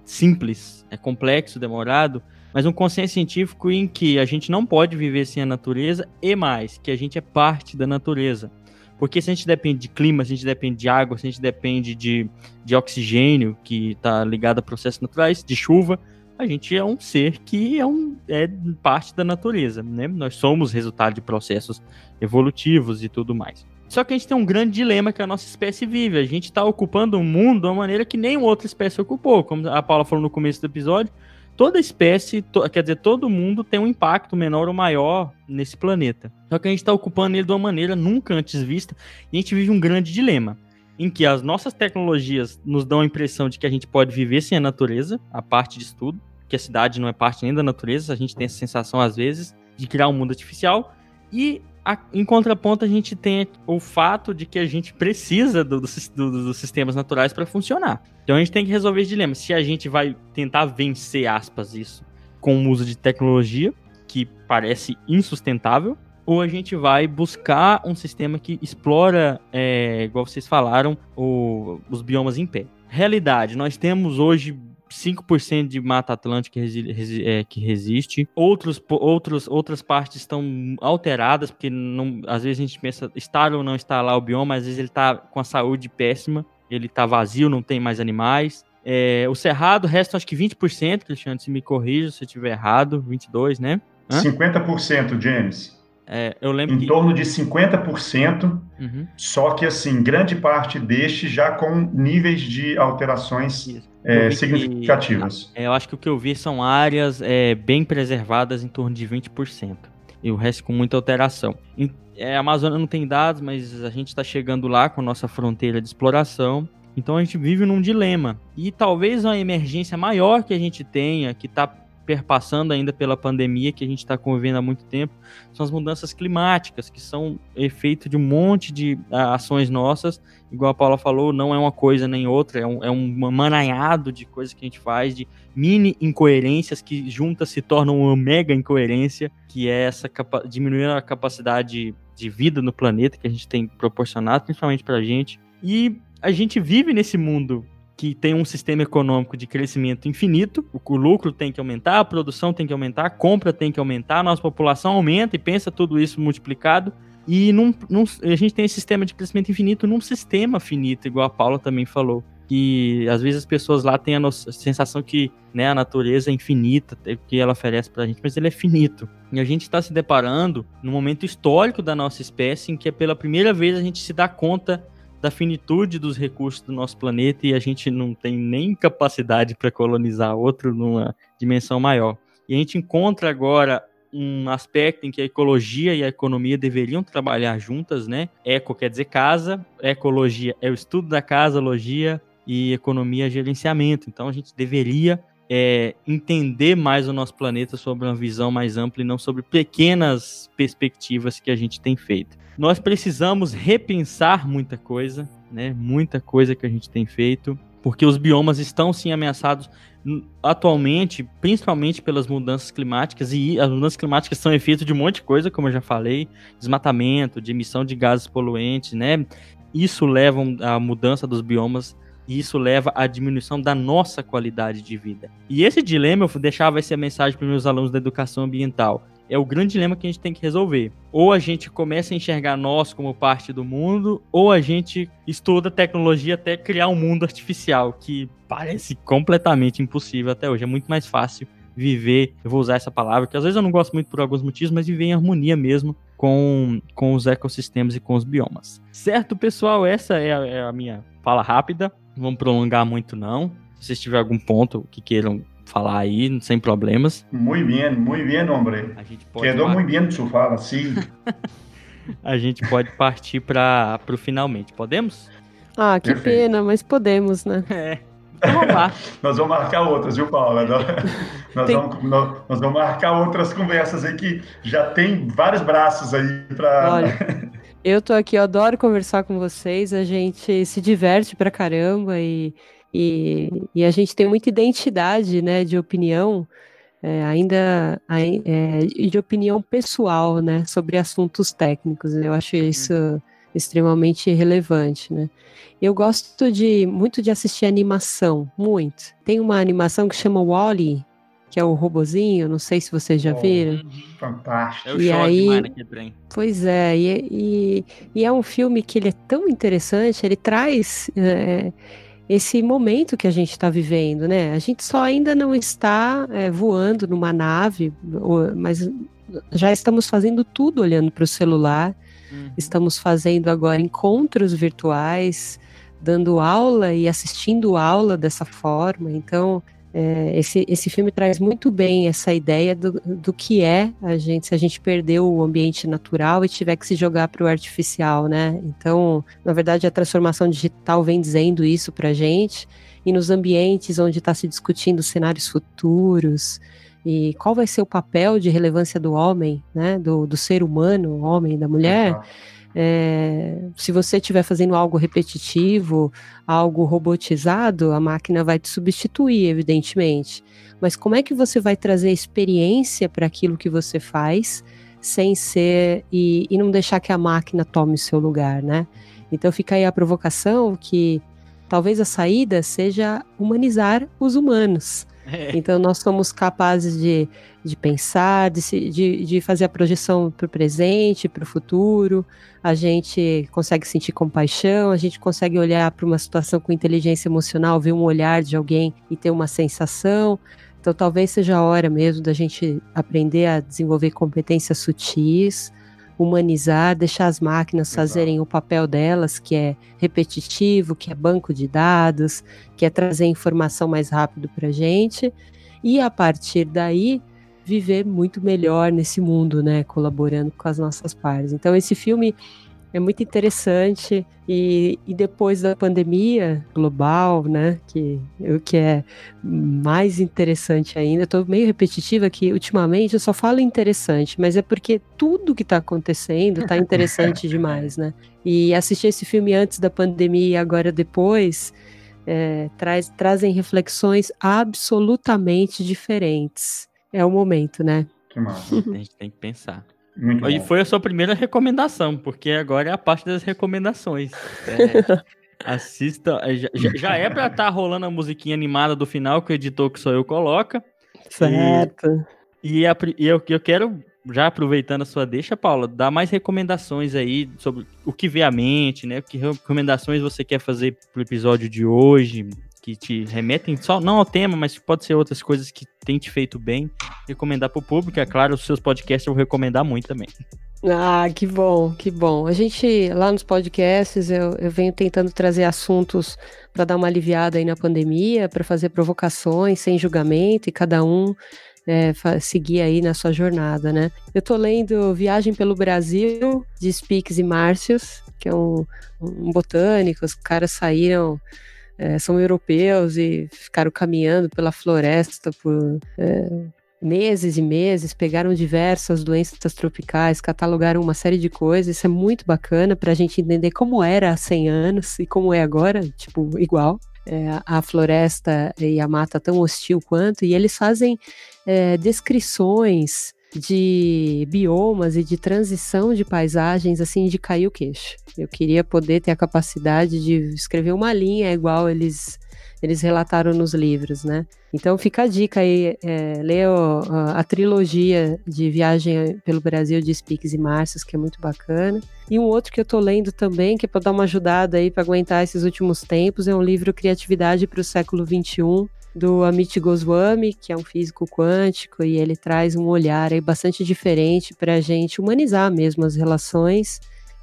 simples, é complexo, demorado, mas um consenso científico em que a gente não pode viver sem a natureza e mais, que a gente é parte da natureza. Porque se a gente depende de clima, se a gente depende de água, se a gente depende de, de oxigênio, que está ligado a processos naturais, de chuva, a gente é um ser que é, um, é parte da natureza, né? Nós somos resultado de processos evolutivos e tudo mais. Só que a gente tem um grande dilema que a nossa espécie vive. A gente está ocupando o mundo de uma maneira que nenhuma outra espécie ocupou. Como a Paula falou no começo do episódio, toda espécie, to, quer dizer, todo mundo tem um impacto menor ou maior nesse planeta. Só que a gente está ocupando ele de uma maneira nunca antes vista e a gente vive um grande dilema em que as nossas tecnologias nos dão a impressão de que a gente pode viver sem a natureza, a parte de estudo, porque a cidade não é parte nem da natureza, a gente tem essa sensação às vezes de criar um mundo artificial. E a, em contraponto, a gente tem o fato de que a gente precisa do, do, do, dos sistemas naturais para funcionar. Então a gente tem que resolver esse dilema. Se a gente vai tentar vencer, aspas, isso com o uso de tecnologia, que parece insustentável, ou a gente vai buscar um sistema que explora, é, igual vocês falaram, o, os biomas em pé. Realidade, nós temos hoje 5% de Mata Atlântica resi resi é, que resiste. Outros, outros, outras partes estão alteradas, porque não, às vezes a gente pensa estar ou não estar lá o bioma, às vezes ele está com a saúde péssima, ele está vazio, não tem mais animais. É, o Cerrado resta acho que 20%, Cristiano, se me corrija se eu estiver errado, 22%, né? Hã? 50%, James. É, eu lembro em que... torno de 50%, uhum. só que assim, grande parte deste já com níveis de alterações é, significativas. Que, é, eu acho que o que eu vi são áreas é, bem preservadas em torno de 20%. E o resto com muita alteração. É, a Amazônia não tem dados, mas a gente está chegando lá com a nossa fronteira de exploração. Então a gente vive num dilema. E talvez uma emergência maior que a gente tenha, que está perpassando ainda pela pandemia que a gente está convivendo há muito tempo, são as mudanças climáticas, que são efeito de um monte de ações nossas. Igual a Paula falou, não é uma coisa nem outra, é um, é um mananhado de coisas que a gente faz, de mini incoerências que juntas se tornam uma mega incoerência, que é essa diminuir a capacidade de vida no planeta que a gente tem proporcionado, principalmente para a gente. E a gente vive nesse mundo que tem um sistema econômico de crescimento infinito, o lucro tem que aumentar, a produção tem que aumentar, a compra tem que aumentar, a nossa população aumenta e pensa tudo isso multiplicado. E num, num, a gente tem esse sistema de crescimento infinito num sistema finito, igual a Paula também falou. Que às vezes as pessoas lá têm a, a sensação que né, a natureza é infinita, que ela oferece pra gente, mas ele é finito. E a gente está se deparando num momento histórico da nossa espécie em que é pela primeira vez a gente se dá conta da finitude dos recursos do nosso planeta e a gente não tem nem capacidade para colonizar outro numa dimensão maior. E a gente encontra agora um aspecto em que a ecologia e a economia deveriam trabalhar juntas, né? Eco quer dizer casa, ecologia é o estudo da casa, logia e economia é gerenciamento. Então a gente deveria é, entender mais o nosso planeta sobre uma visão mais ampla e não sobre pequenas perspectivas que a gente tem feito nós precisamos repensar muita coisa, né? Muita coisa que a gente tem feito, porque os biomas estão sim ameaçados atualmente, principalmente pelas mudanças climáticas, e as mudanças climáticas são efeito de um monte de coisa, como eu já falei, desmatamento, de emissão de gases poluentes, né? Isso leva à mudança dos biomas e isso leva à diminuição da nossa qualidade de vida. E esse dilema eu deixava essa mensagem para os meus alunos da educação ambiental é o grande dilema que a gente tem que resolver. Ou a gente começa a enxergar nós como parte do mundo, ou a gente estuda tecnologia até criar um mundo artificial, que parece completamente impossível até hoje. É muito mais fácil viver, eu vou usar essa palavra, que às vezes eu não gosto muito por alguns motivos, mas viver em harmonia mesmo com, com os ecossistemas e com os biomas. Certo, pessoal? Essa é a, é a minha fala rápida. Não vamos prolongar muito, não. Se vocês tiverem algum ponto que queiram falar aí, sem problemas. Muito bem, muito bem, homem. Quedou muito bem su fala, sim. a gente pode partir para o finalmente. Podemos? Ah, que Perfeito. pena, mas podemos, né? É. Então vamos lá. nós vamos marcar outras, viu, Paula? Nós, tem... vamos, nós, nós, vamos marcar outras conversas aí que já tem vários braços aí para. Olha, eu tô aqui, eu adoro conversar com vocês, a gente se diverte pra caramba e e, e a gente tem muita identidade né, de opinião, é, ainda é, de opinião pessoal né, sobre assuntos técnicos. Eu acho uhum. isso extremamente relevante, né? Eu gosto de muito de assistir animação, muito. Tem uma animação que chama Wally, que é o robozinho, não sei se vocês já oh, viram. Fantástico. É o e aí, demais, Pois é, e, e, e, é um filme que ele é tão interessante, ele traz é, esse momento que a gente está vivendo, né? A gente só ainda não está é, voando numa nave, mas já estamos fazendo tudo olhando para o celular. Uhum. Estamos fazendo agora encontros virtuais, dando aula e assistindo aula dessa forma. Então, É, esse, esse filme traz muito bem essa ideia do, do que é a gente, se a gente perdeu o ambiente natural e tiver que se jogar para o artificial, né? Então, na verdade, a transformação digital vem dizendo isso para a gente, e nos ambientes onde está se discutindo cenários futuros, e qual vai ser o papel de relevância do homem, né, do, do ser humano, homem, da mulher, uhum. É, se você estiver fazendo algo repetitivo, algo robotizado, a máquina vai te substituir, evidentemente. Mas como é que você vai trazer experiência para aquilo que você faz, sem ser e, e não deixar que a máquina tome o seu lugar, né? Então fica aí a provocação que talvez a saída seja humanizar os humanos. É. Então, nós somos capazes de, de pensar, de, de, de fazer a projeção para o presente, para o futuro, a gente consegue sentir compaixão, a gente consegue olhar para uma situação com inteligência emocional, ver um olhar de alguém e ter uma sensação. Então, talvez seja a hora mesmo da gente aprender a desenvolver competências sutis, humanizar, deixar as máquinas Exato. fazerem o papel delas, que é repetitivo, que é banco de dados, que é trazer informação mais rápido para a gente, e a partir daí viver muito melhor nesse mundo, né, colaborando com as nossas pares. Então esse filme é muito interessante e, e depois da pandemia global, né, que o que é mais interessante ainda, estou meio repetitiva aqui, ultimamente eu só falo interessante, mas é porque tudo que está acontecendo está interessante demais, né? E assistir esse filme antes da pandemia e agora depois é, traz, trazem reflexões absolutamente diferentes. É o momento, né? Que massa. A gente tem que pensar. Muito e bom. foi a sua primeira recomendação, porque agora é a parte das recomendações. É, assista. É, já, já é pra estar tá rolando a musiquinha animada do final que o editor que sou eu coloca. Certo. E, e, a, e eu, eu quero, já aproveitando a sua deixa, Paula, dar mais recomendações aí sobre o que vê a mente, né? Que recomendações você quer fazer pro episódio de hoje, que te remetem só não ao tema, mas pode ser outras coisas que tem te feito bem, recomendar para o público. É claro, os seus podcasts eu vou recomendar muito também. Ah, que bom, que bom. A gente, lá nos podcasts, eu, eu venho tentando trazer assuntos para dar uma aliviada aí na pandemia, para fazer provocações sem julgamento e cada um é, seguir aí na sua jornada, né? Eu tô lendo Viagem pelo Brasil, de Speaks e Márcios, que é um, um botânico, os caras saíram é, são europeus e ficaram caminhando pela floresta por é, meses e meses, pegaram diversas doenças tropicais, catalogaram uma série de coisas. Isso é muito bacana para a gente entender como era há 100 anos e como é agora, tipo, igual. É, a floresta e a mata tão hostil quanto, e eles fazem é, descrições de biomas e de transição de paisagens, assim, de cair o queixo. Eu queria poder ter a capacidade de escrever uma linha igual eles eles relataram nos livros, né? Então fica a dica aí, é, leia a, trilogia de Viagem pelo Brasil de Speaks e Márcios, que é muito bacana. E um outro que eu tô lendo também, que é para dar uma ajudada aí para aguentar esses últimos tempos, é um livro Criatividade para o século XXI, do Amit Goswami, que é um físico quântico, e ele traz um olhar aí bastante diferente para a gente humanizar mesmo as relações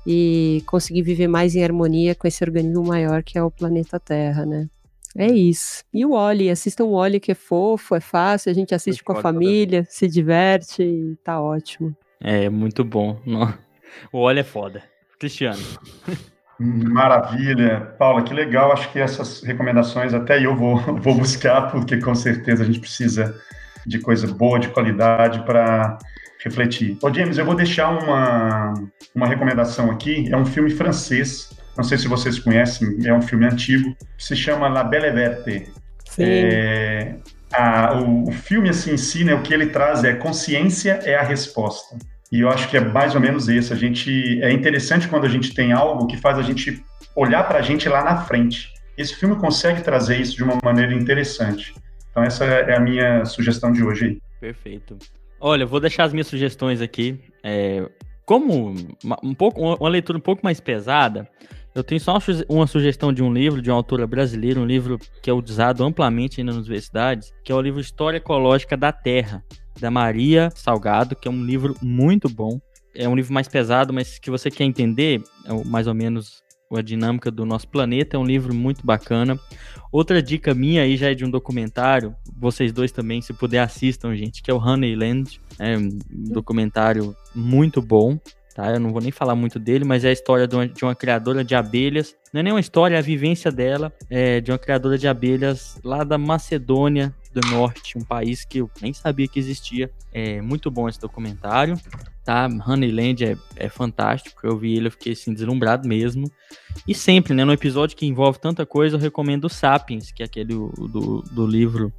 e conseguir viver mais em harmonia com esse organismo maior que é o planeta Terra, né? É isso. E o Oli, assistam o Oli que é fofo, é fácil, a gente assiste com a família, se diverte e tá ótimo. É, muito bom. O Oli é foda. Cristiano. Maravilha. Paula, que legal. Acho que essas recomendações até eu vou, vou buscar, porque com certeza a gente precisa de coisa boa, de qualidade para refletir. Ô, James, eu vou deixar uma, uma recomendação aqui. É um filme francês. Não sei se vocês conhecem, é um filme antigo. Se chama La Belle Verte. Sim. É, a, o, o filme assim, em si, né, o que ele traz é consciência é a resposta. E eu acho que é mais ou menos isso. A gente é interessante quando a gente tem algo que faz a gente olhar para a gente lá na frente. Esse filme consegue trazer isso de uma maneira interessante. Então essa é a minha sugestão de hoje. Perfeito. Olha, vou deixar as minhas sugestões aqui. É, como um pouco, uma leitura um pouco mais pesada, eu tenho só uma sugestão de um livro de uma autora brasileira, um livro que é usado amplamente nas universidades, que é o livro História Ecológica da Terra, da Maria Salgado, que é um livro muito bom. É um livro mais pesado, mas que você quer entender, é mais ou menos a dinâmica do nosso planeta. É um livro muito bacana. Outra dica minha aí já é de um documentário. Vocês dois também, se puder, assistam, gente, que é o Honeyland. É um documentário muito bom. Tá? Eu não vou nem falar muito dele, mas é a história de uma, de uma criadora de abelhas. Não é nem uma história, é a vivência dela, é, de uma criadora de abelhas lá da Macedônia do Norte, um país que eu nem sabia que existia. É muito bom esse documentário tá? Honeyland é, é fantástico. Eu vi ele, eu fiquei assim, deslumbrado mesmo. E sempre, né? No episódio que envolve tanta coisa, eu recomendo o Sapiens, que é aquele do, do livro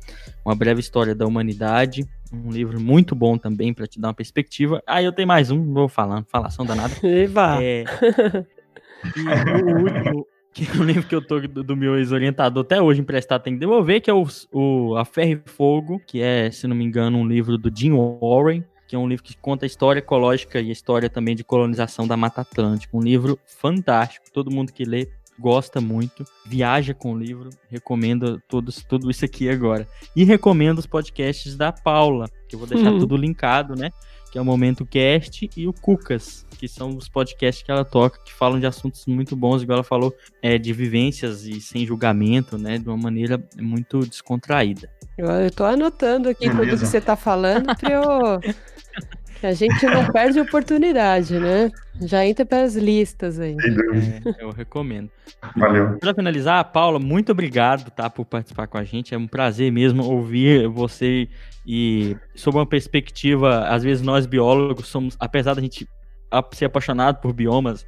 Uma Breve História da Humanidade. Um livro muito bom também para te dar uma perspectiva. Aí ah, eu tenho mais um, vou falando, falação danada. Eva! É, e o último, que eu lembro que eu tô do, do meu ex-orientador até hoje emprestado, tem que devolver, que é o, o A Ferro e Fogo, que é, se não me engano, um livro do Jim Warren que é um livro que conta a história ecológica e a história também de colonização da Mata Atlântica. Um livro fantástico, todo mundo que lê gosta muito, viaja com o livro, recomendo todos, tudo isso aqui agora. E recomendo os podcasts da Paula, que eu vou deixar uhum. tudo linkado, né? Que é o Momento Cast e o Cucas, que são os podcasts que ela toca, que falam de assuntos muito bons, igual ela falou, é, de vivências e sem julgamento, né? De uma maneira muito descontraída. Eu, eu tô anotando aqui Beleza. tudo que você tá falando pra eu a gente não perde oportunidade, né? Já entra para as listas aí. É, eu recomendo. Valeu. Para finalizar, Paula, muito obrigado, tá, por participar com a gente. É um prazer mesmo ouvir você e sob uma perspectiva, às vezes nós biólogos somos, apesar da gente ser apaixonado por biomas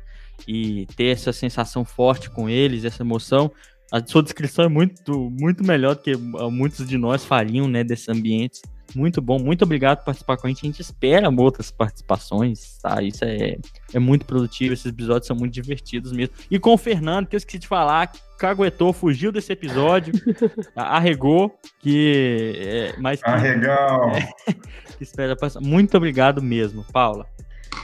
e ter essa sensação forte com eles, essa emoção, a sua descrição é muito, muito melhor do que muitos de nós fariam, né, desses ambientes. Muito bom, muito obrigado por participar com a gente. A gente espera outras participações, tá? Isso é, é muito produtivo, esses episódios são muito divertidos mesmo. E com o Fernando, que eu esqueci de falar, caguetou, fugiu desse episódio, arregou, que. É, mas que, Arregão! É, que espera passar. Muito obrigado mesmo, Paula.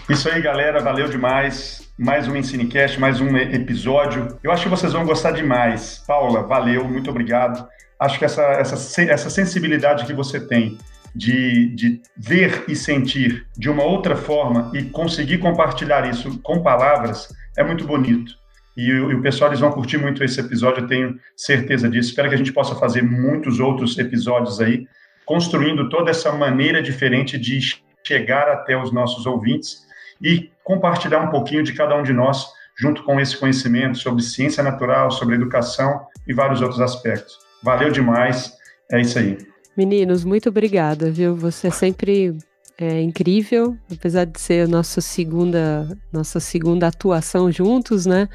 Isso aí, galera, valeu demais. Mais um Ensinecast, mais um episódio. Eu acho que vocês vão gostar demais. Paula, valeu, muito obrigado. Acho que essa, essa, essa sensibilidade que você tem de, de ver e sentir de uma outra forma e conseguir compartilhar isso com palavras é muito bonito. E, e o pessoal eles vão curtir muito esse episódio, eu tenho certeza disso. Espero que a gente possa fazer muitos outros episódios aí, construindo toda essa maneira diferente de chegar até os nossos ouvintes e compartilhar um pouquinho de cada um de nós, junto com esse conhecimento sobre ciência natural, sobre educação e vários outros aspectos. Valeu demais, é isso aí. Meninos, muito obrigada, viu? Você é sempre é incrível, apesar de ser a nossa segunda, nossa segunda atuação juntos, né?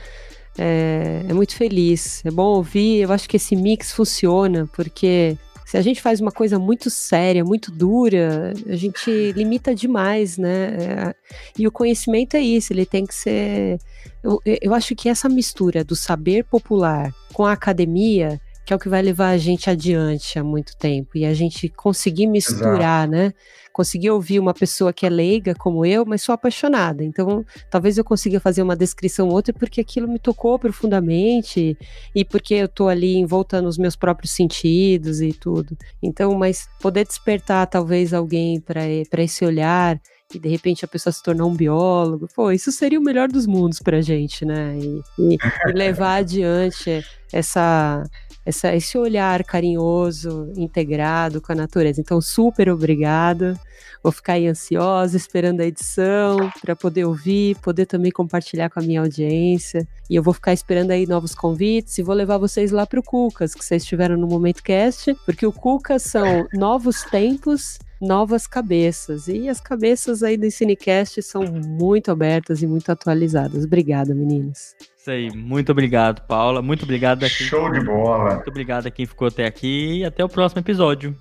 É, é, muito feliz, é bom ouvir. Eu acho que esse mix funciona, porque se a gente faz uma coisa muito séria, muito dura, a gente limita demais, né? É, e o conhecimento é isso, ele tem que ser. Eu, eu acho que essa mistura do saber popular com a academia que é o que vai levar a gente adiante há muito tempo. E a gente conseguir misturar, Exato. né? Conseguir ouvir uma pessoa que é leiga como eu, mas sou apaixonada. Então, talvez eu consiga fazer uma descrição ou outra porque aquilo me tocou profundamente e porque eu tô ali envolta nos meus próprios sentidos e tudo. Então, mas poder despertar talvez alguém para esse olhar e de repente a pessoa se tornar um biólogo, pô, isso seria o melhor dos mundos pra gente, né? E, e, e levar adiante essa, essa, esse olhar carinhoso, integrado com a natureza. Então, super obrigada. Vou ficar aí ansiosa, esperando a edição, para poder ouvir, poder também compartilhar com a minha audiência. E eu vou ficar esperando aí novos convites e vou levar vocês lá para o Cucas, que vocês estiveram no Momento Cast, porque o Cucas são novos tempos novas cabeças. E as cabeças aí do Cinecast são muito abertas e muito atualizadas. Obrigada, meninas. Isso aí, muito obrigado, Paula. Muito obrigado a quem... Show de bola. Muito obrigado a quem ficou até aqui e até o próximo episódio.